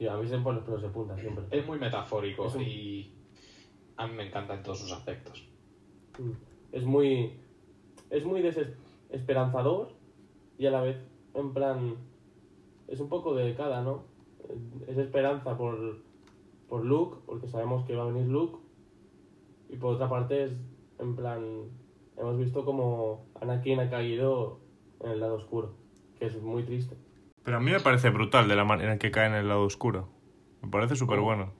Y a mí se me ponen los pelos de punta siempre. Es muy metafórico Es un- y a mí me encanta en todos sus aspectos. Mm. Es muy. Es muy desesperanzador y a la vez, en plan. Es un poco de cada, ¿no? Es esperanza por, por Luke, porque sabemos que va a venir Luke. Y por otra parte, es en plan. Hemos visto como Anakin ha caído en el lado oscuro, que es muy triste. Pero a mí me parece brutal de la manera en que cae en el lado oscuro. Me parece súper bueno.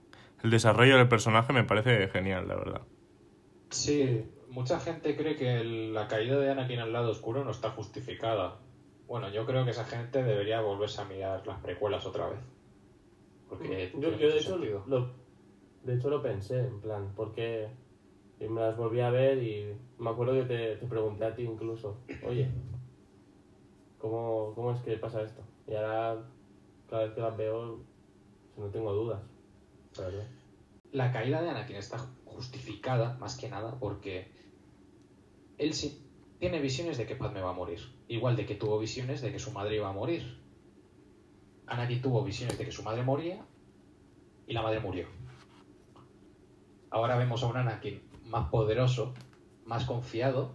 El desarrollo del personaje me parece genial, la verdad. Sí, mucha gente cree que el- la caída de Anakin al lado oscuro no está justificada. Bueno, yo creo que esa gente debería volverse a mirar las precuelas otra vez. Porque Yo, yo de, hecho, lo, de hecho lo pensé, en plan, porque y me las volví a ver y me acuerdo que te, te pregunté a ti incluso, oye, ¿cómo, ¿cómo es que pasa esto? Y ahora, cada vez que las veo, no tengo dudas, la caída de Anakin está justificada, más que nada, porque él sí tiene visiones de que Padme va a morir. Igual de que tuvo visiones de que su madre iba a morir. Anakin tuvo visiones de que su madre moría y la madre murió. Ahora vemos a un Anakin más poderoso, más confiado,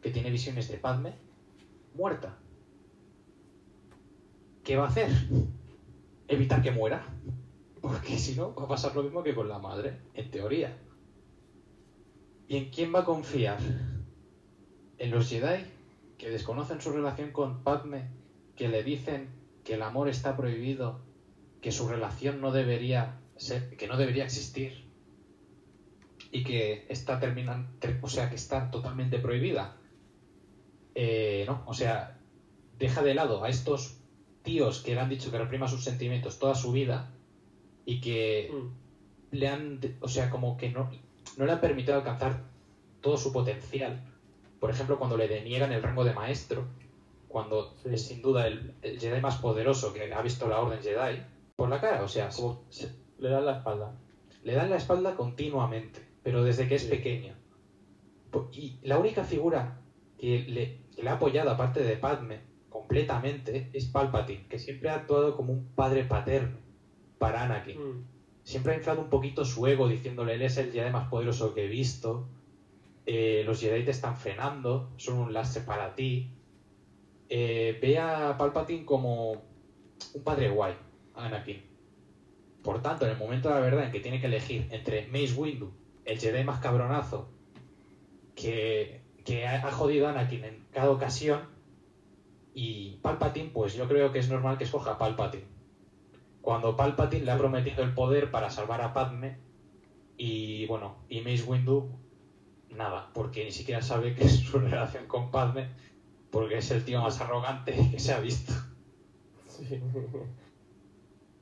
que tiene visiones de Padme muerta. ¿Qué va a hacer? Evitar que muera. Porque si no, va a pasar lo mismo que con la madre, en teoría. ¿Y en quién va a confiar? ¿En los Jedi? Que desconocen su relación con Padme, que le dicen que el amor está prohibido, que su relación no debería ser, que no debería existir y que está terminan, o sea, que está totalmente prohibida. Eh, no, o sea, deja de lado a estos tíos que le han dicho que reprima sus sentimientos toda su vida y que Mm. le han, o sea, como que no, no le han permitido alcanzar todo su potencial. Por ejemplo, cuando le deniegan el rango de maestro, cuando Sí. es sin duda el, el Jedi más poderoso que ha visto la Orden Jedi, por la cara, o sea, como se- Le dan la espalda. le dan la espalda continuamente, pero desde que es Sí. pequeño. Y la única figura que le, que le ha apoyado, aparte de Padme, completamente, es Palpatine, que siempre ha actuado como un padre paterno para Anakin. Mm. siempre ha inflado un poquito su ego diciéndole él es el Jedi más poderoso que he visto. Eh, los Jedi te están frenando son un lastre para ti eh, ve a Palpatine como un padre guay Anakin. Por tanto, en el momento de la verdad en que tiene que elegir entre Mace Windu, el Jedi más cabronazo, que, que ha, ha jodido a Anakin en cada ocasión, y Palpatine, pues yo creo que es normal que escoja a Palpatine. Cuando Palpatine le ha prometido el poder para salvar a Padme, y bueno, y Mace Windu, nada, porque ni siquiera sabe qué es su relación con Padme, porque es el tío más arrogante que se ha visto. Sí.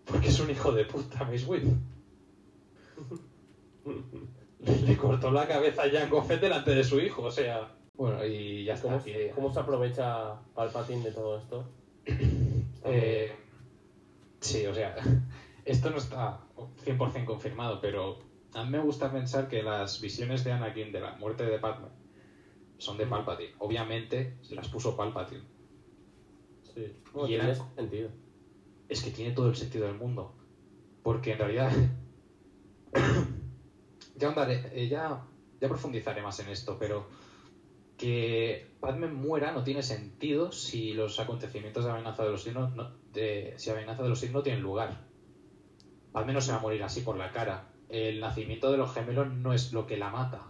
Porque es un hijo de puta, Mace Windu. Le, le cortó la cabeza a Jango Fett delante de su hijo, o sea... Bueno, y ya está. ¿Cómo, que- cómo se aprovecha Palpatine de todo esto? Eh, sí, o sea, esto no está 100% confirmado, pero a mí me gusta pensar que las visiones de Anakin de la muerte de Padme son de Palpatine. Obviamente se las puso Palpatine. Sí. Bueno, Y era- tiene sentido. Es que tiene todo el sentido del mundo. Porque en realidad... ya, ahondaré- eh, ya, ya profundizaré más en esto, pero que Padme muera no tiene sentido si los acontecimientos de amenaza de los signos no, de, los no tienen lugar. Padme no se va a morir así por la cara. El nacimiento de los gemelos no es lo que la mata.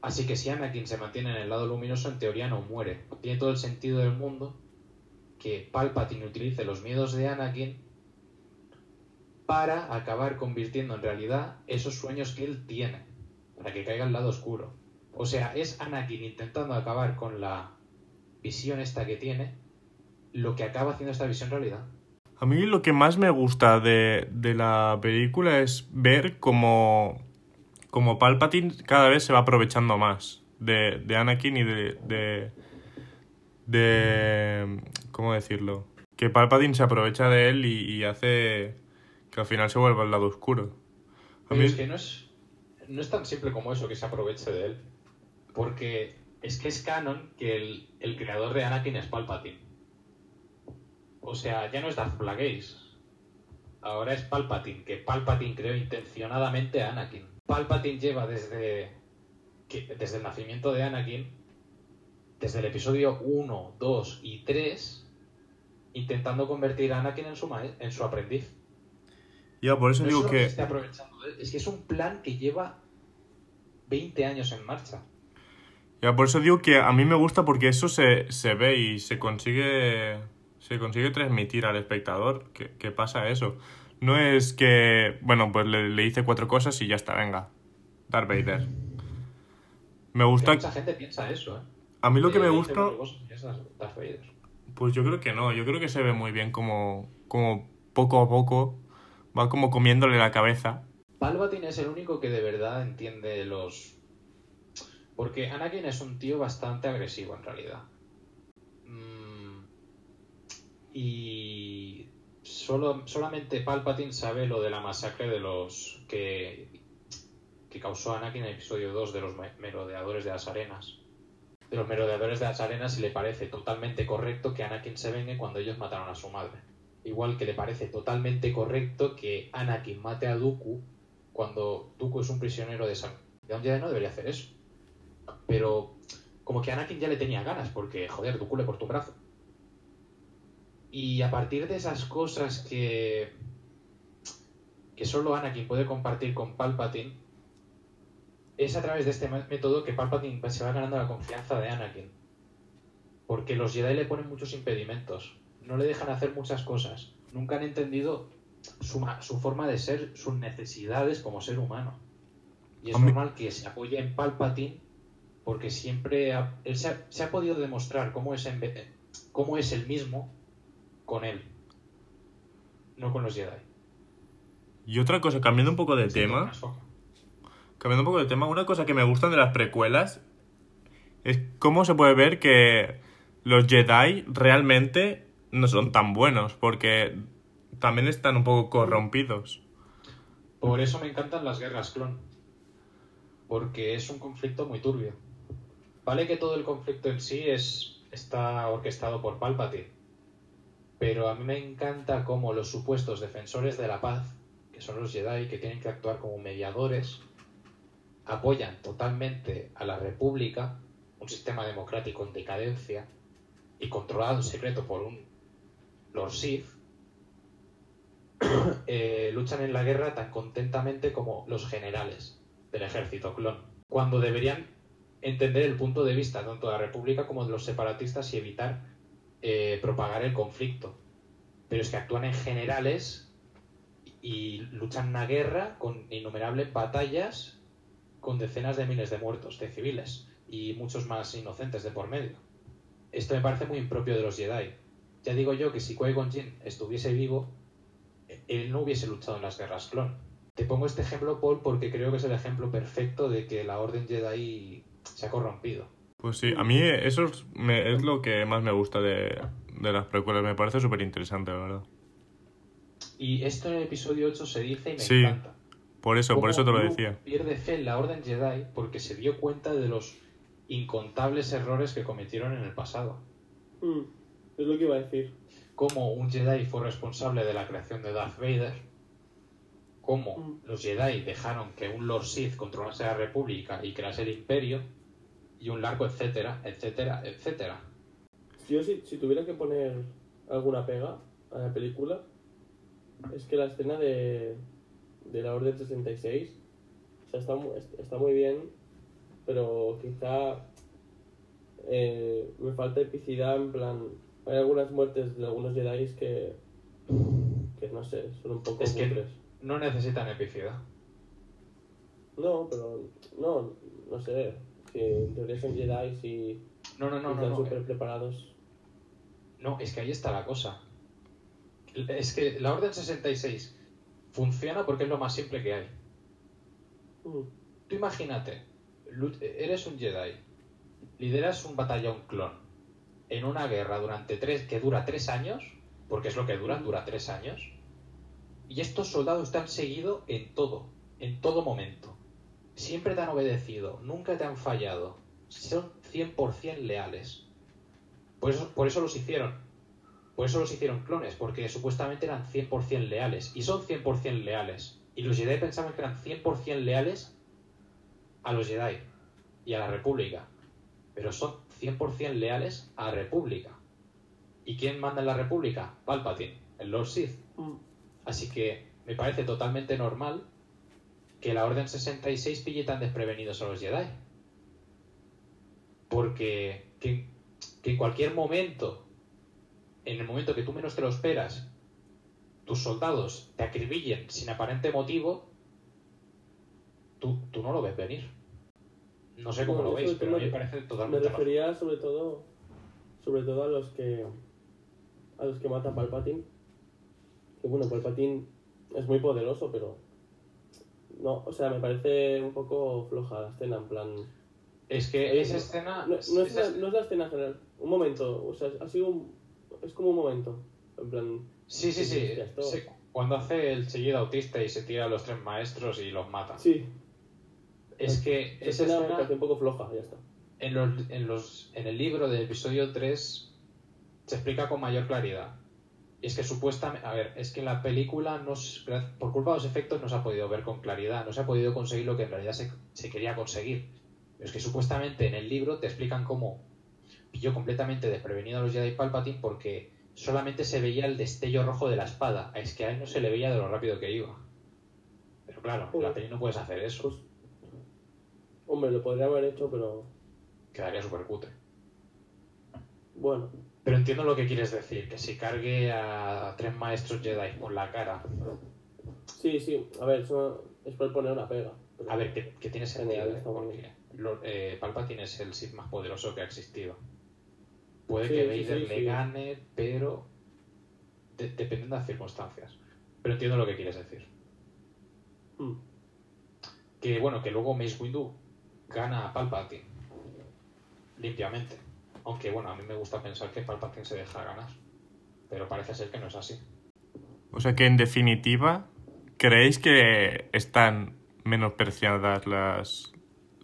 Así que si Anakin se mantiene en el lado luminoso, en teoría no muere. Tiene todo el sentido del mundo que Palpatine utilice los miedos de Anakin para acabar convirtiendo en realidad esos sueños que él tiene, para que caiga al lado oscuro. O sea, es Anakin intentando acabar con la visión esta que tiene, lo que acaba haciendo esta visión realidad. A mí lo que más me gusta de, de la película es ver cómo, cómo Palpatine cada vez se va aprovechando más de, de Anakin y de, de, de... ¿Cómo decirlo? Que Palpatine se aprovecha de él y, y hace que al final se vuelva al lado oscuro. A Pero mí- es que no es, no es tan simple como eso que se aproveche de él. Porque es que es canon que el, el creador de Anakin es Palpatine. O sea, ya no es Darth Plagueis. Ahora es Palpatine, que Palpatine creó intencionadamente a Anakin. Palpatine lleva desde, que, desde el nacimiento de Anakin, desde el episodio 1, 2 y 3, intentando convertir a Anakin en su, en su aprendiz. Ya, por eso No digo que... esté aprovechando es que es un plan que lleva 20 años en marcha. Ya, por eso digo que a mí me gusta porque eso se, se ve y se consigue, se consigue transmitir al espectador que, que pasa eso. No es que, bueno, pues le, le hice cuatro cosas y ya está, venga. Darth Vader. Me Que gusta... mucha gente piensa eso, ¿eh? A mí lo que me gusta... "Bueno, vos es Darth Vader". Pues yo creo que no, yo creo que se ve muy bien como, como poco a poco va como comiéndole la cabeza. Palpatine es el único que de verdad entiende los... Porque Anakin es un tío bastante agresivo en realidad. Mm, Y solo, solamente Palpatine sabe lo de la masacre de los que, que causó Anakin en el episodio 2 de los me- merodeadores de las arenas. De los merodeadores de las arenas y le parece totalmente correcto que Anakin se vengue cuando ellos mataron a su madre. Igual que le parece totalmente correcto que Anakin mate a Dooku cuando Dooku es un prisionero de San... De un no debería hacer eso. Pero como que Anakin ya le tenía ganas porque, joder, Dooku le cortó un brazo. Y a partir de esas cosas que que solo Anakin puede compartir con Palpatine, es a través de este método que Palpatine se va ganando la confianza de Anakin. Porque los Jedi le ponen muchos impedimentos, no le dejan hacer muchas cosas, nunca han entendido su, su forma de ser, sus necesidades como ser humano. Y es normal que se apoye en Palpatine porque siempre ha- él se, ha, se ha podido demostrar cómo es, en cómo es el mismo con él, no con los Jedi. Y otra cosa, cambiando un poco de tema, cambiando un poco de tema, una cosa que me gustan de las precuelas es cómo se puede ver que los Jedi realmente no son tan buenos, porque también están un poco corrompidos. Por eso me encantan las guerras clon. Porque es un conflicto muy turbio. Vale que todo el conflicto en sí es, está orquestado por Palpatine. Pero a mí me encanta cómo los supuestos defensores de la paz, que son los Jedi, que tienen que actuar como mediadores, apoyan totalmente a la República, un sistema democrático en decadencia y controlado en secreto por un Lord Sith, eh, luchan en la guerra tan contentamente como los generales del ejército clon, cuando deberían entender el punto de vista tanto de la República como de los separatistas y evitar eh, propagar el conflicto. Pero es que actúan en generales y luchan una guerra con innumerables batallas con decenas de miles de muertos de civiles y muchos más inocentes de por medio. Esto me parece muy impropio de los Jedi. Ya digo yo que si Qui-Gon estuviese vivo, él no hubiese luchado en las guerras clon. Te pongo este ejemplo, Paul, porque creo que es el ejemplo perfecto de que la Orden Jedi se ha corrompido. Pues sí, a mí eso es, me- es lo que más me gusta de, de las precuelas. Me parece súper interesante, la verdad. Y esto en el episodio 8 se dice y me Sí, encanta. Por eso, por eso te lo decía. Pierde fe en la Orden Jedi porque se dio cuenta de los incontables errores que cometieron en el pasado. Mm, es lo que iba a decir. Cómo un Jedi fue responsable de la creación de Darth Vader. Cómo Mm. los Jedi dejaron que un Lord Sith controlase la República y crease el Imperio. Y un largo etcétera, etcétera, etcétera. Si yo si, si tuviera que poner alguna pega a la película, es que la escena de, de la Orden 66 o sea, está, está muy bien, pero quizá eh, me falta epicidad en plan... Hay algunas muertes de algunos Jedi que, que no sé, son un poco Es que-. No necesitan epicidad. No, pero no, no sé. Si en teoría son Jedi y No, no, no, no. están no. súper preparados. No, es que ahí está la cosa. Es que la Orden 66 funciona porque es lo más simple que hay. Mm, Tú imagínate, eres un Jedi, lideras un batallón clon en una guerra durante tres, que dura tres años, porque es lo que dura, dura tres años, y estos soldados te han seguido en todo, en todo momento. Siempre te han obedecido, nunca te han fallado, son 100% leales. Por eso, por eso los hicieron. Por eso los hicieron clones, porque supuestamente eran 100% leales. Y son 100% leales. Y los Jedi pensaban que eran 100% leales a los Jedi y a la República. Pero son 100% leales a la República. ¿Y quién manda en la República? Palpatine, el Lord Sith. mm. Así que me parece totalmente normal que la Orden 66 pille tan desprevenidos a los Jedi. Porque que, que en cualquier momento, en el momento que tú menos te lo esperas, tus soldados te acribillen sin aparente motivo, tú, tú no lo ves venir. No sé cómo No, lo veis, pero a mí me- me parece Me totalmente refería sobre todo sobre todo a los que a los que mata Palpatine. Que bueno, Palpatine es muy poderoso, pero no, o sea, me parece un poco floja la escena, en plan. Es que esa no- escena... No, no es, esa- la, no es la escena general. Un momento, o sea, ha sido un, es como un momento, en plan. Sí, sí, sí. Cuando hace el chillido autista y se tira a los tres maestros y los mata. Sí, Es que esa esa escena me escena, parece un poco floja, ya está. en, los, en, los, en el libro del episodio 3 se explica con mayor claridad. Y es que supuestamente, a ver, es que en la película no se- por culpa de los efectos no se ha podido ver con claridad, no se ha podido conseguir lo que en realidad se, se quería conseguir. Pero es que supuestamente en el libro te explican cómo pilló completamente desprevenido a los Jedi Palpatine porque solamente se veía el destello rojo de la espada. Es que a él no se le veía de lo rápido que iba. Pero claro, en la Joder. peli no puedes hacer eso. Pues, hombre, lo podría haber hecho, pero Quedaría súper cutre. bueno. Pero entiendo lo que quieres decir, que si cargue a tres maestros Jedi por la cara. Sí, sí, a ver, eso es por poner una pega. A ver, que, que tiene sentido, ¿eh? porque eh, Palpatine es el Sith más poderoso que ha existido. Puede Sí, que Vader sí, le gane, pero de- dependiendo de las circunstancias. Pero entiendo lo que quieres decir. Mm. Que bueno, que luego Mace Windu gana a Palpatine limpiamente. Aunque bueno, a mí me gusta pensar que Palpatine se deja ganar. Pero parece ser que no es así. O sea que en definitiva, ¿creéis que están menospreciadas las,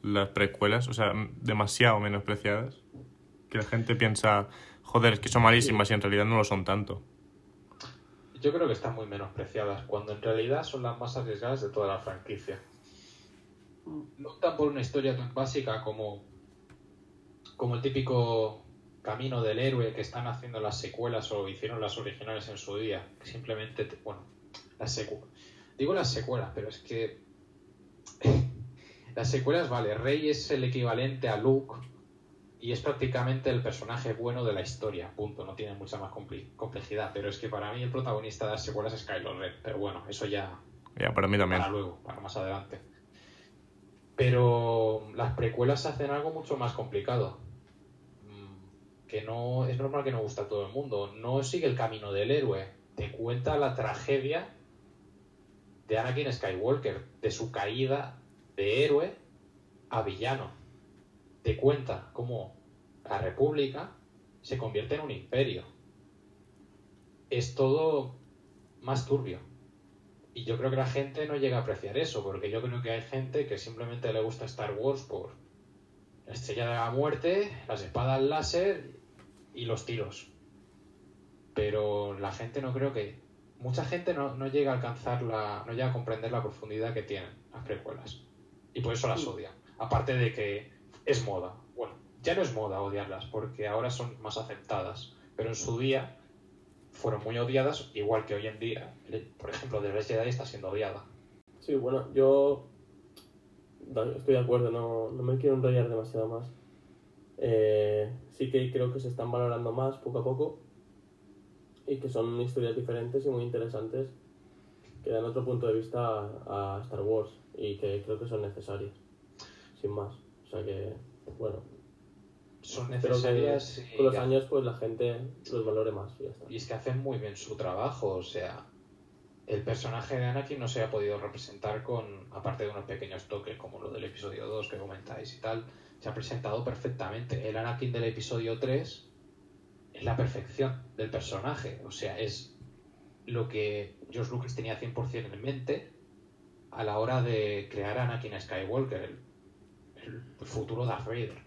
las precuelas? O sea, demasiado menospreciadas. Que la gente piensa, joder, es que son malísimas y en realidad no lo son tanto. Yo creo que están muy menospreciadas, cuando en realidad son las más arriesgadas de toda la franquicia. No tan por una historia tan básica como, como el típico camino del héroe que están haciendo las secuelas o hicieron las originales en su día. que Simplemente, te- bueno, las secuelas. Digo las secuelas, pero es que. las secuelas, vale, Rey es el equivalente a Luke y es prácticamente el personaje bueno de la historia, punto. No tiene mucha más complejidad, pero es que para mí el protagonista de las secuelas es Kylo Ren. Pero bueno, eso ya Ya, para mí también. para luego, para más adelante. Pero las precuelas hacen algo mucho más complicado. Mm, Que no es normal que no gusta a todo el mundo. No sigue el camino del héroe. Te cuenta la tragedia de Anakin Skywalker, de su caída de héroe a villano. Te cuenta cómo la República se convierte en un imperio. Es todo más turbio. Y yo creo que la gente no llega a apreciar eso, porque yo creo que hay gente que simplemente le gusta Star Wars por la estrella de la muerte, las espadas láser y los tiros. Pero la gente no creo que... Mucha gente no, no llega a alcanzar la... no llega a comprender la profundidad que tienen las precuelas. Y por eso las odia. Aparte de que es moda. Bueno, ya no es moda odiarlas, porque ahora son más aceptadas. Pero en su día fueron muy odiadas, igual que hoy en día, por ejemplo, The Last Jedi está siendo odiada. Sí, bueno, yo estoy de acuerdo, no, no me quiero enrollar demasiado más. Eh, sí que creo que se están valorando más poco a poco y que son historias diferentes y muy interesantes que dan otro punto de vista a, a Star Wars y que creo que son necesarias, sin más. O sea que, bueno, Son que necesarias y, con los años pues la gente los valore más y ya está. y es que hacen muy bien su trabajo, o sea, el personaje de Anakin no se ha podido representar con, aparte de unos pequeños toques como lo del episodio 2 que comentáis y tal, se ha presentado perfectamente. El Anakin del episodio 3 es la perfección del personaje, o sea, es lo que George Lucas tenía 100% en mente a la hora de crear a Anakin Skywalker, el, el futuro Darth Vader.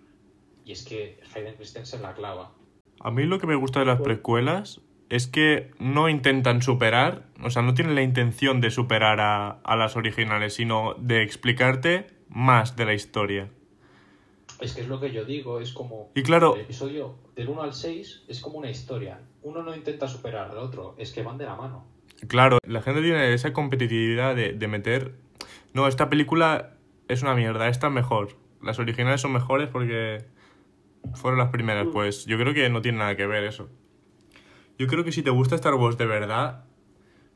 Y es que Hayden Christensen la clava. A mí lo que me gusta de las precuelas es que no intentan superar, o sea, no tienen la intención de superar a, a las originales, sino de explicarte más de la historia. Es que es lo que yo digo, es como... Y claro- El episodio del 1 al 6 es como una historia. Uno no intenta superar al otro, es que van de la mano. Claro, la gente tiene esa competitividad de, de meter... No, esta película es una mierda, esta es mejor. Las originales son mejores porque fueron las primeras. Pues yo creo que no tiene nada que ver eso. Yo creo que si te gusta Star Wars de verdad,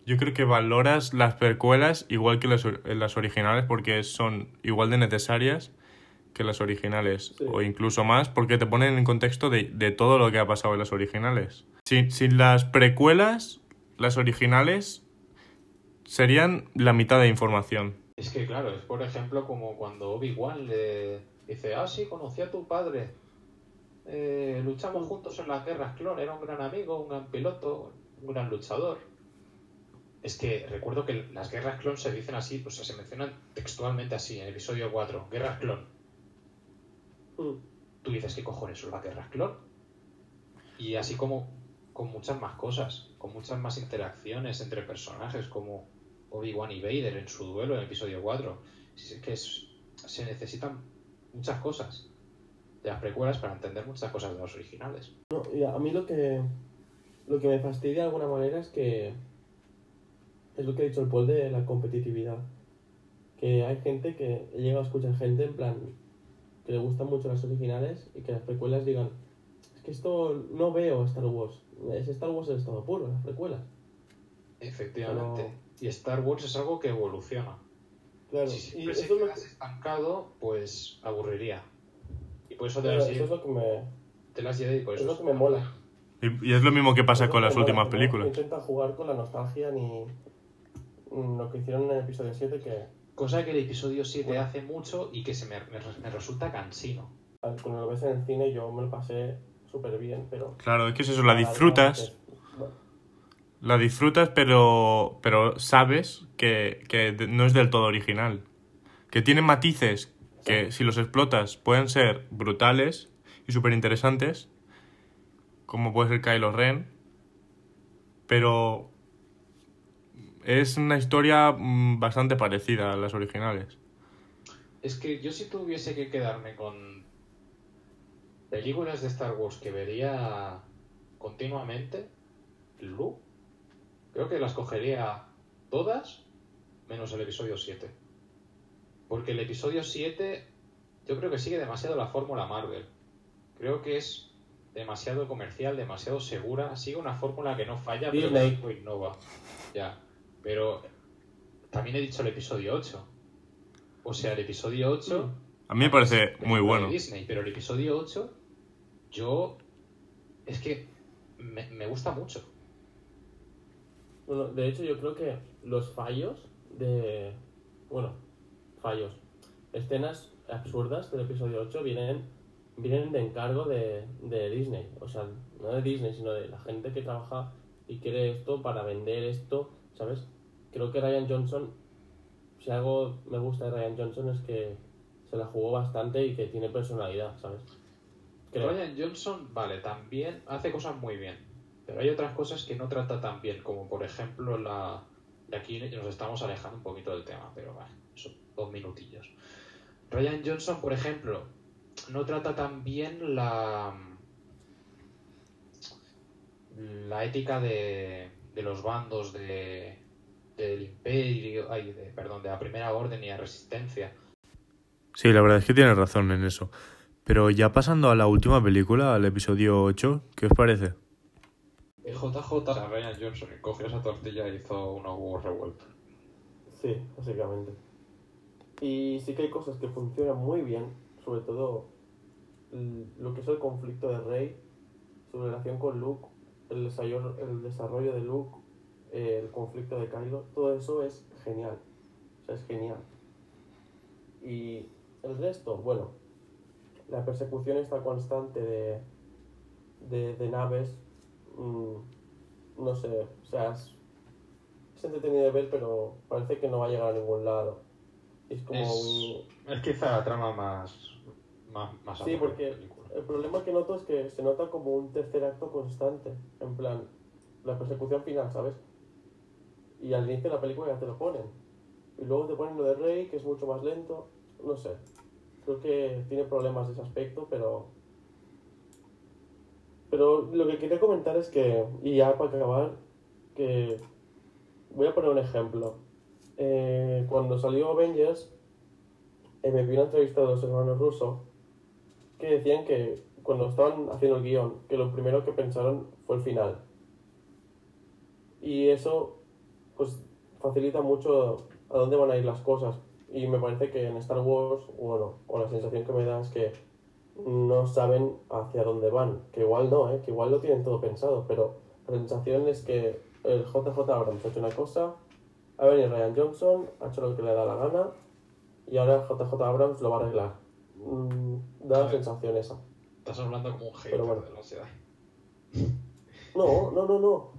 yo creo que valoras las precuelas igual que las, or- las originales porque son igual de necesarias que las originales Sí. o incluso más porque te ponen en contexto de, de todo lo que ha pasado en las originales. Sin, sin las precuelas, las originales serían la mitad de información. Es que claro, es por ejemplo como cuando Obi-Wan le dice, ah, sí, conocí a tu padre. Eh, luchamos juntos en las guerras clon, era un gran amigo, un gran piloto, un gran luchador. Es que recuerdo que las guerras clon se dicen así, o sea, se mencionan textualmente así en el episodio 4, guerras clon. Mm. tú dices, ¿qué cojones son las guerras clon? Y así como con muchas más cosas, con muchas más interacciones entre personajes, como Obi-Wan y Vader en su duelo en el episodio 4. Es que es- se necesitan muchas cosas de las precuelas para entender muchas cosas de los originales. No, y a mí lo que lo que me fastidia de alguna manera es que es lo que ha dicho el Paul de la competitividad. Que hay gente que he llegado a escuchar gente en plan que le gustan mucho las originales y que las precuelas digan es que esto no veo Star Wars. Es Star Wars en estado puro, las precuelas. Efectivamente. Pero- Y Star Wars es algo que evoluciona. Claro, si y siempre se eso es lo quedas que, estancado, pues aburriría. Y por eso te las eso es lo que me, te las Jedi, por es eso lo que me mola. Y, y es lo mismo que pasa con las mola, últimas no películas. intenta jugar con la nostalgia ni lo que hicieron en el episodio 7 que Cosa que el episodio 7 Bueno. hace mucho y que se me, me, me resulta cansino. cuando lo ves en el cine yo me lo pasé súper bien, pero... Claro, es que es eso, la disfrutas, Bueno, la disfrutas, pero, pero sabes que, que no es del todo original. Que tiene matices que si los explotas pueden ser brutales y súper interesantes, como puede ser Kylo Ren, pero es una historia mm, bastante parecida a las originales. Es que yo si tuviese que quedarme con películas de Star Wars que vería continuamente, Luke, creo que las cogería todas menos el episodio 7. Porque el episodio 7 yo creo que sigue demasiado la fórmula Marvel. Creo que es demasiado comercial, demasiado segura. Sigue una fórmula que no falla, pero que innova. Ya. Pero también he dicho el episodio 8. O sea, el episodio 8... A mí me parece muy de bueno. Disney, pero el episodio 8, yo. Es que me, me gusta mucho. Bueno, de hecho, yo creo que los fallos de. Bueno, fallos. Escenas absurdas del episodio 8 vienen, vienen de encargo de, de Disney. O sea, no de Disney, sino de la gente que trabaja y quiere esto para vender esto, ¿sabes? Creo que Ryan Johnson, si algo me gusta de Ryan Johnson es que se la jugó bastante y que tiene personalidad, ¿sabes? Creo. Ryan Johnson, vale, también hace cosas muy bien. Pero hay otras cosas que no trata tan bien, como por ejemplo la. De aquí nos estamos alejando un poquito del tema, pero son dos minutillos. Ryan Johnson, por ejemplo, no trata tan bien la. la ética de, de los bandos de, del imperio, ay, de, perdón, de la primera orden y la resistencia. Sí, la verdad es que tienes razón en eso. Pero ya pasando a la última película, al episodio 8, ¿qué os parece? JJ a Ryan Johnson y cogió esa tortilla y hizo unos huevos revueltos. Sí, básicamente. Y sí que hay cosas que funcionan muy bien, sobre todo lo que es el conflicto de Rey, su relación con Luke, el desarrollo, el desarrollo de Luke, el conflicto de Kylo, todo eso es genial. O sea, es genial. Y el resto, bueno, la persecución esta constante de, de, de naves, mm, no sé, o sea, es, es entretenido de ver, pero parece que no va a llegar a ningún lado. Es como Es-. Es quizá la trama más. más, más Sí, porque el problema que noto es que se nota como un tercer acto constante. En plan, la persecución final, ¿sabes? Y al inicio de la película ya te lo ponen. Y luego te ponen lo de Rey, que es mucho más lento. No sé. Creo que tiene problemas de ese aspecto, pero. Pero lo que quería comentar es que, y ya para acabar, que. Voy a poner un ejemplo. Eh, cuando salió Avengers, eh, me vi una entrevista de los hermanos Russo que decían que cuando estaban haciendo el guion, que lo primero que pensaron fue el final. Y eso, pues, facilita mucho a dónde van a ir las cosas. Y me parece que en Star Wars, bueno, o la sensación que me da es que no saben hacia dónde van. Que igual no, ¿eh? que igual lo tienen todo pensado, pero la sensación es que el JJ Abrams ha hecho una cosa, ha venido Ryan Johnson, ha hecho lo que le da la gana, y ahora JJ Abrams lo va a arreglar. Mm, da la sensación esa. Estás hablando como un hater bueno. de la Jedi. No, no, no, no.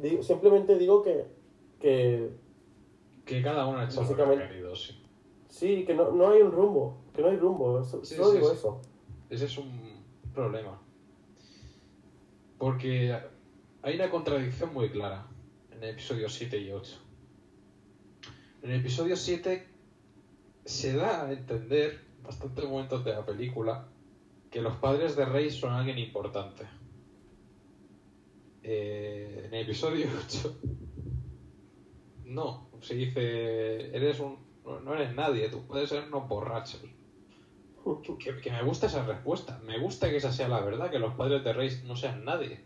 Digo- simplemente digo que, que Que cada uno ha hecho lo que Básicamente- ha querido, sí. sí, que no, no hay un rumbo, que no hay rumbo, Sí, solo sí, digo sí. eso. Ese es un problema. Porque hay una contradicción muy clara en el episodio 7 y 8. En el episodio 7 se da a entender, bastantes momentos de la película, que los padres de Rey son alguien importante. Eh, en el episodio 8 no, se dice, eres un, no- eres nadie, tú puedes ser unos borrachos. Que, que me gusta esa respuesta. Me gusta que esa sea la verdad, que los padres de Rey no sean nadie.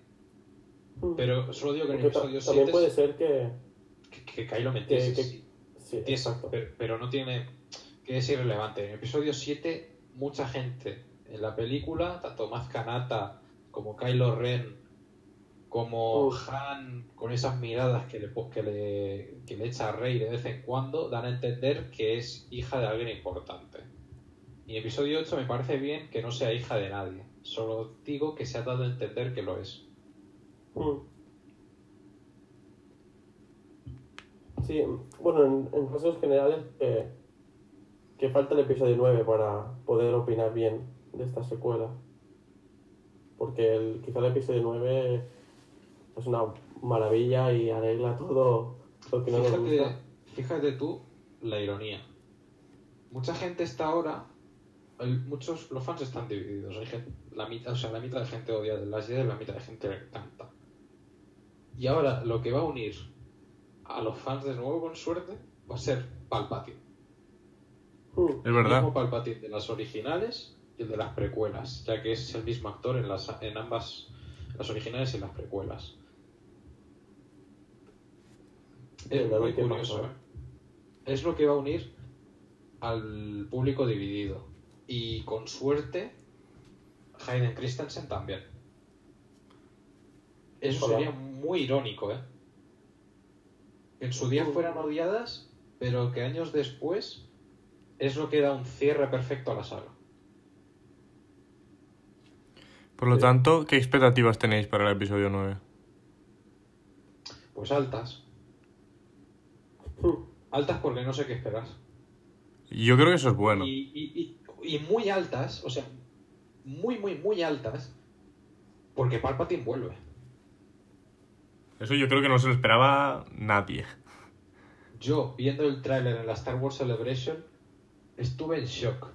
Pero solo digo que en el episodio también 7 puede ser que... que, Kylo que- sí. Sí, Sí, exacto. pero, pero no tiene que es irrelevante. En el episodio 7, mucha gente en la película, tanto Maz Kanata como Kylo Ren, como Uf. Han, con esas miradas que le, que, le, que le echa a Rey de vez en cuando, dan a entender que es hija de alguien importante. Y en el episodio 8 me parece bien que no sea hija de nadie. Solo digo que se ha dado a entender que lo es. Mm. Sí, bueno, en, en casos generales eh, que falta el episodio 9 para poder opinar bien de esta secuela. Porque el, quizá el episodio 9 es una maravilla y arregla todo lo que no nos Fíjate, gusta. fíjate tú la ironía. Mucha gente está ahora, hay muchos, los fans están divididos. Hay gente, la mitad, o sea, la mitad de gente odia de las Jedi y la mitad de gente le encanta. Y ahora lo que va a unir a los fans de nuevo con suerte va a ser Palpatine. Mm. Es El verdad. mismo Palpatine de las originales y el de las precuelas, ya que es el mismo actor en, las, en ambas, las originales y en las precuelas. Es muy curioso, pasa. ¿eh? Es lo que va a unir al público dividido. Y con suerte, Hayden Christensen también. Eso Hola. sería muy irónico, ¿eh? Que en su día fueran odiadas, pero que años después es lo que da un cierre perfecto a la saga. Por lo tanto, ¿qué expectativas tenéis para el episodio 9? Pues altas. Altas porque no sé qué esperar. Yo creo que eso es bueno. Y, y- y- y muy altas, o sea, muy, muy, muy altas, porque Palpatine vuelve. Eso yo creo que no se lo esperaba nadie. Yo, viendo el tráiler en la Star Wars Celebration, estuve en shock.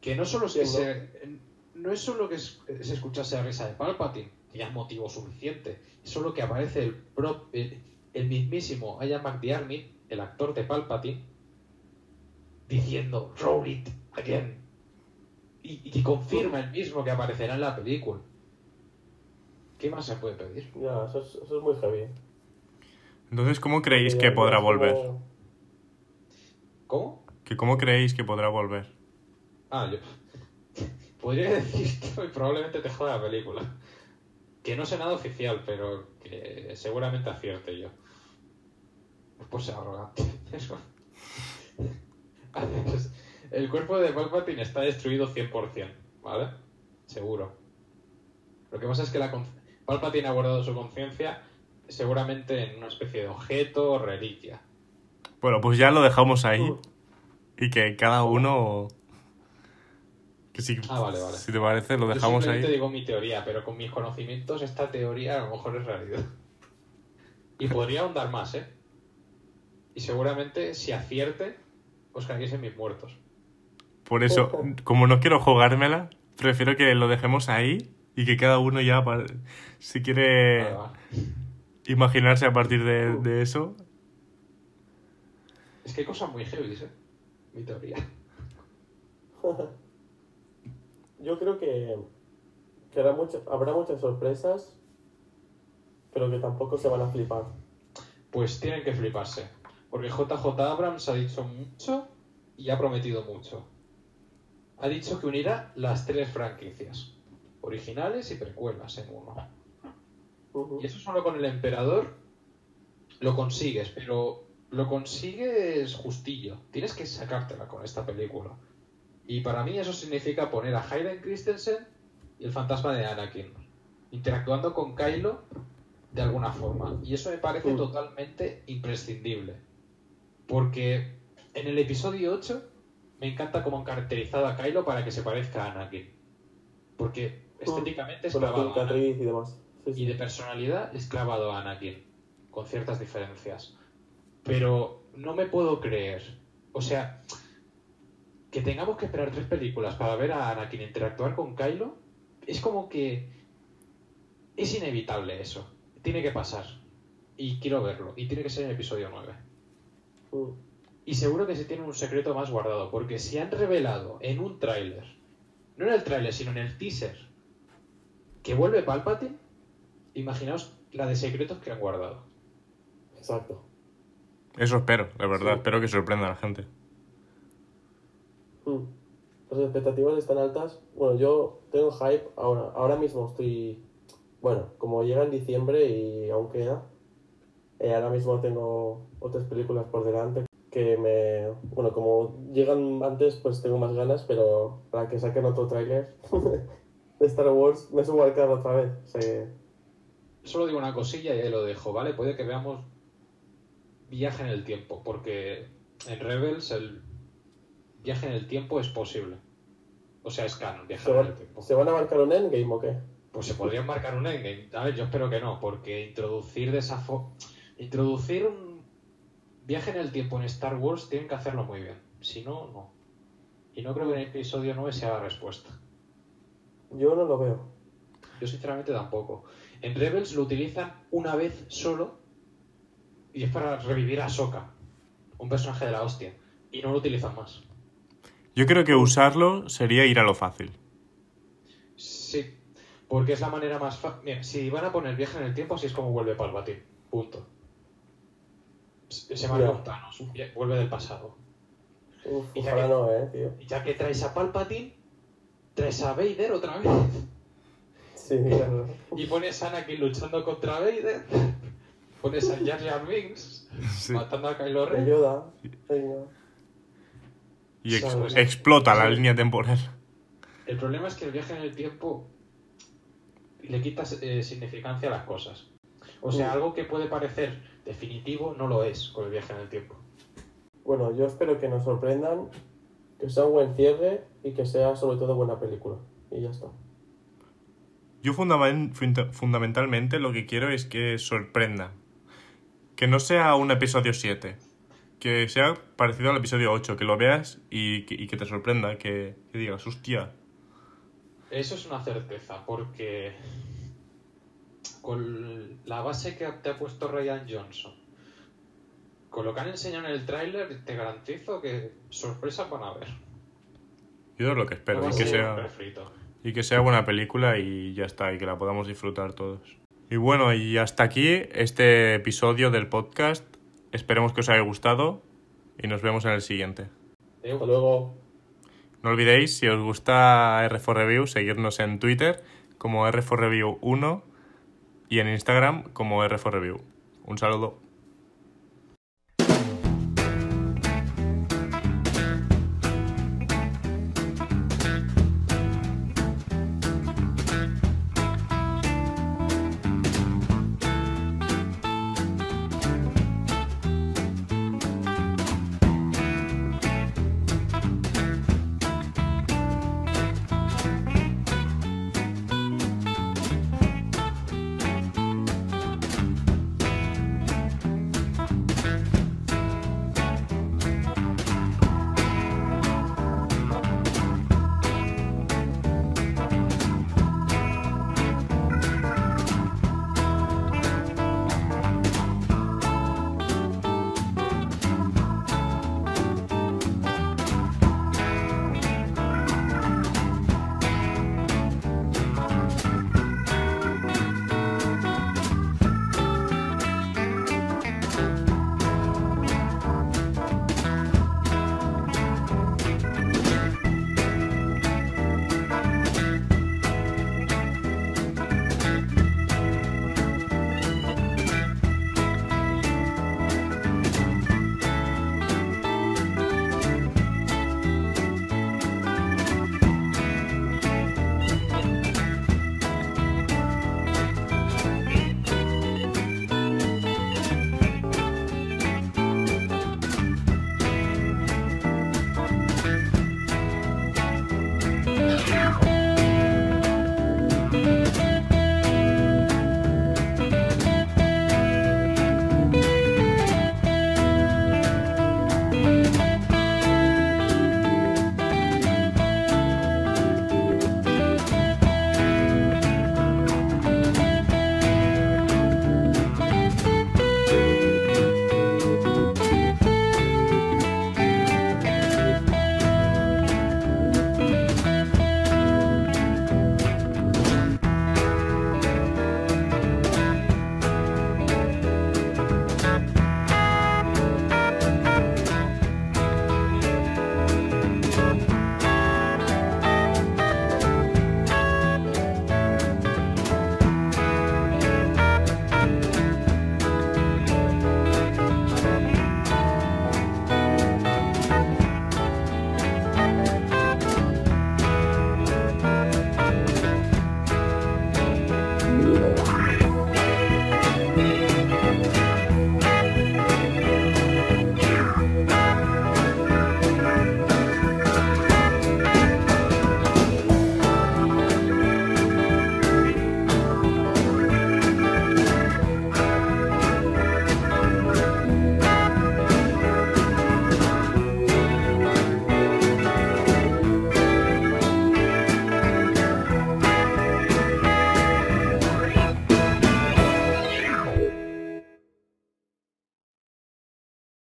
Que no solo Sí, se, no es solo que se escuchase la risa de Palpatine, que ya es motivo suficiente, es solo que aparece el, pro- el, el mismísimo Ian McDiarmid, el actor de Palpatine, diciendo Roll it again. Y, y confirma el mismo que aparecerá en la película. ¿Qué más se puede pedir? Ya, eso es, eso es muy heavy. Entonces, ¿cómo creéis que podrá como- volver? ¿Cómo? ¿Que ¿Cómo creéis que podrá volver? Ah, yo. Podría decirte y probablemente te joda la película. Que no sé nada oficial, pero que seguramente acierte yo. Pues ser arrogante. Eso. El cuerpo de Palpatine está destruido 100%, ¿vale? Seguro. Lo que pasa es que la Palpatine ha guardado su conciencia seguramente en una especie de objeto o reliquia. Bueno, pues ya lo dejamos ahí. Mm. Y que cada uno... Que si, Ah, vale, vale. si te parece, lo Yo dejamos simplemente ahí. digo mi teoría, pero con mis conocimientos esta teoría a lo mejor es realidad. Y podría ahondar más, ¿eh? Y seguramente si acierte, os caeréis en mis muertos. Por eso, como no quiero jugármela, prefiero que lo dejemos ahí y que cada uno ya, si quiere imaginarse a partir de, de eso. Es que hay cosas muy heavy, ¿eh? Mi teoría. Yo creo que, que habrá, mucho- habrá muchas sorpresas, pero que tampoco se van a flipar. Pues tienen que fliparse. Porque JJ Abrams ha dicho mucho y ha prometido mucho. Ha dicho que unirá las tres franquicias. Originales y precuelas en uno. Y eso solo con el emperador lo consigues, pero lo consigues justillo. Tienes que sacártela con esta película. Y para mí eso significa poner a Hayden Christensen y el fantasma de Anakin interactuando con Kylo de alguna forma. Y eso me parece totalmente imprescindible. Porque en el episodio 8 me encanta cómo han caracterizado a Kylo para que se parezca a Anakin. Porque estéticamente es clavado a Anakin. cicatriz y demás. Sí, sí. Y de personalidad es clavado a Anakin, con ciertas diferencias. Pero no me puedo creer. O sea, que tengamos que esperar tres películas para ver a Anakin interactuar con Kylo, es como que es inevitable eso. Tiene que pasar. Y quiero verlo. Y tiene que ser en el episodio 9. Mm. Y seguro que se tiene un secreto más guardado, porque si han revelado en un tráiler, no en el tráiler, sino en el teaser, que vuelve Palpatine, imaginaos la de secretos que han guardado. Exacto. Eso espero, la verdad. Sí. Espero que sorprenda a la gente. Mm. Las expectativas están altas. Bueno, yo tengo hype ahora. Ahora mismo estoy. Bueno, como llega en diciembre y aún queda, eh, ahora mismo tengo otras películas por delante que me. Bueno, como llegan antes, pues tengo más ganas, pero para que saquen otro tráiler de Star Wars, me subo al carro otra vez. O sea que- Solo digo una cosilla y ahí lo dejo, ¿vale? Puede que veamos viaje en el tiempo, porque en Rebels el viaje en el tiempo es posible. O sea, es canon, ¿Se, viajar en el tiempo. ¿Se van a marcar un endgame o qué? Pues se podría marcar un endgame. A ver, yo espero que no, porque introducir de esa fo- introducir un viaje en el tiempo en Star Wars tienen que hacerlo muy bien. Si no, no. Y no creo que en el episodio 9 sea la respuesta. Yo no lo veo. Yo sinceramente tampoco. En Rebels lo utilizan una vez solo y es para revivir a Sokka, un personaje de la hostia, y no lo utilizan más. Yo creo que usarlo sería ir a lo fácil. Sí, porque es la manera más fácil. Mira, si van a poner viaje en el tiempo, así es como vuelve Palpatine. Punto. Se marca un Thanos, vuelve del pasado. Uf, Y ya ojalá que- no, eh, tío. Y ya que traes a Palpatine, traes a Vader otra vez. Sí, claro. Y pones a Anakin luchando contra Vader. Pones a Jar Jar Binks Sí. matando a Kylo Ren. ayuda. Y ex- ¿Sabes? explota la línea temporal. El problema es que el viaje en el tiempo le quita eh, significancia a las cosas. O sea, algo que puede parecer definitivo no lo es con el viaje en el tiempo. Bueno, yo espero que nos sorprendan, que sea un buen cierre y que sea sobre todo buena película. Y ya está. Yo fundamen- funda- fundamentalmente lo que quiero es que sorprenda. Que no sea un episodio 7. Que sea parecido al episodio 8. Que lo veas y que, y que te sorprenda. Que, que digas, hostia. Eso es una certeza, porque con la base que te ha puesto Ryan Johnson, con lo que han enseñado en el tráiler, te garantizo que sorpresas van a haber. Yo es lo que espero. No y, que sea, y que sea buena película y ya está. Y que la podamos disfrutar todos. Y bueno, y hasta aquí este episodio del podcast. Esperemos que os haya gustado. Y nos vemos en el siguiente. Hasta luego. No olvidéis, si os gusta R4 Review, seguirnos en Twitter como R4 Review 1 y en Instagram como R4 Review. Un saludo.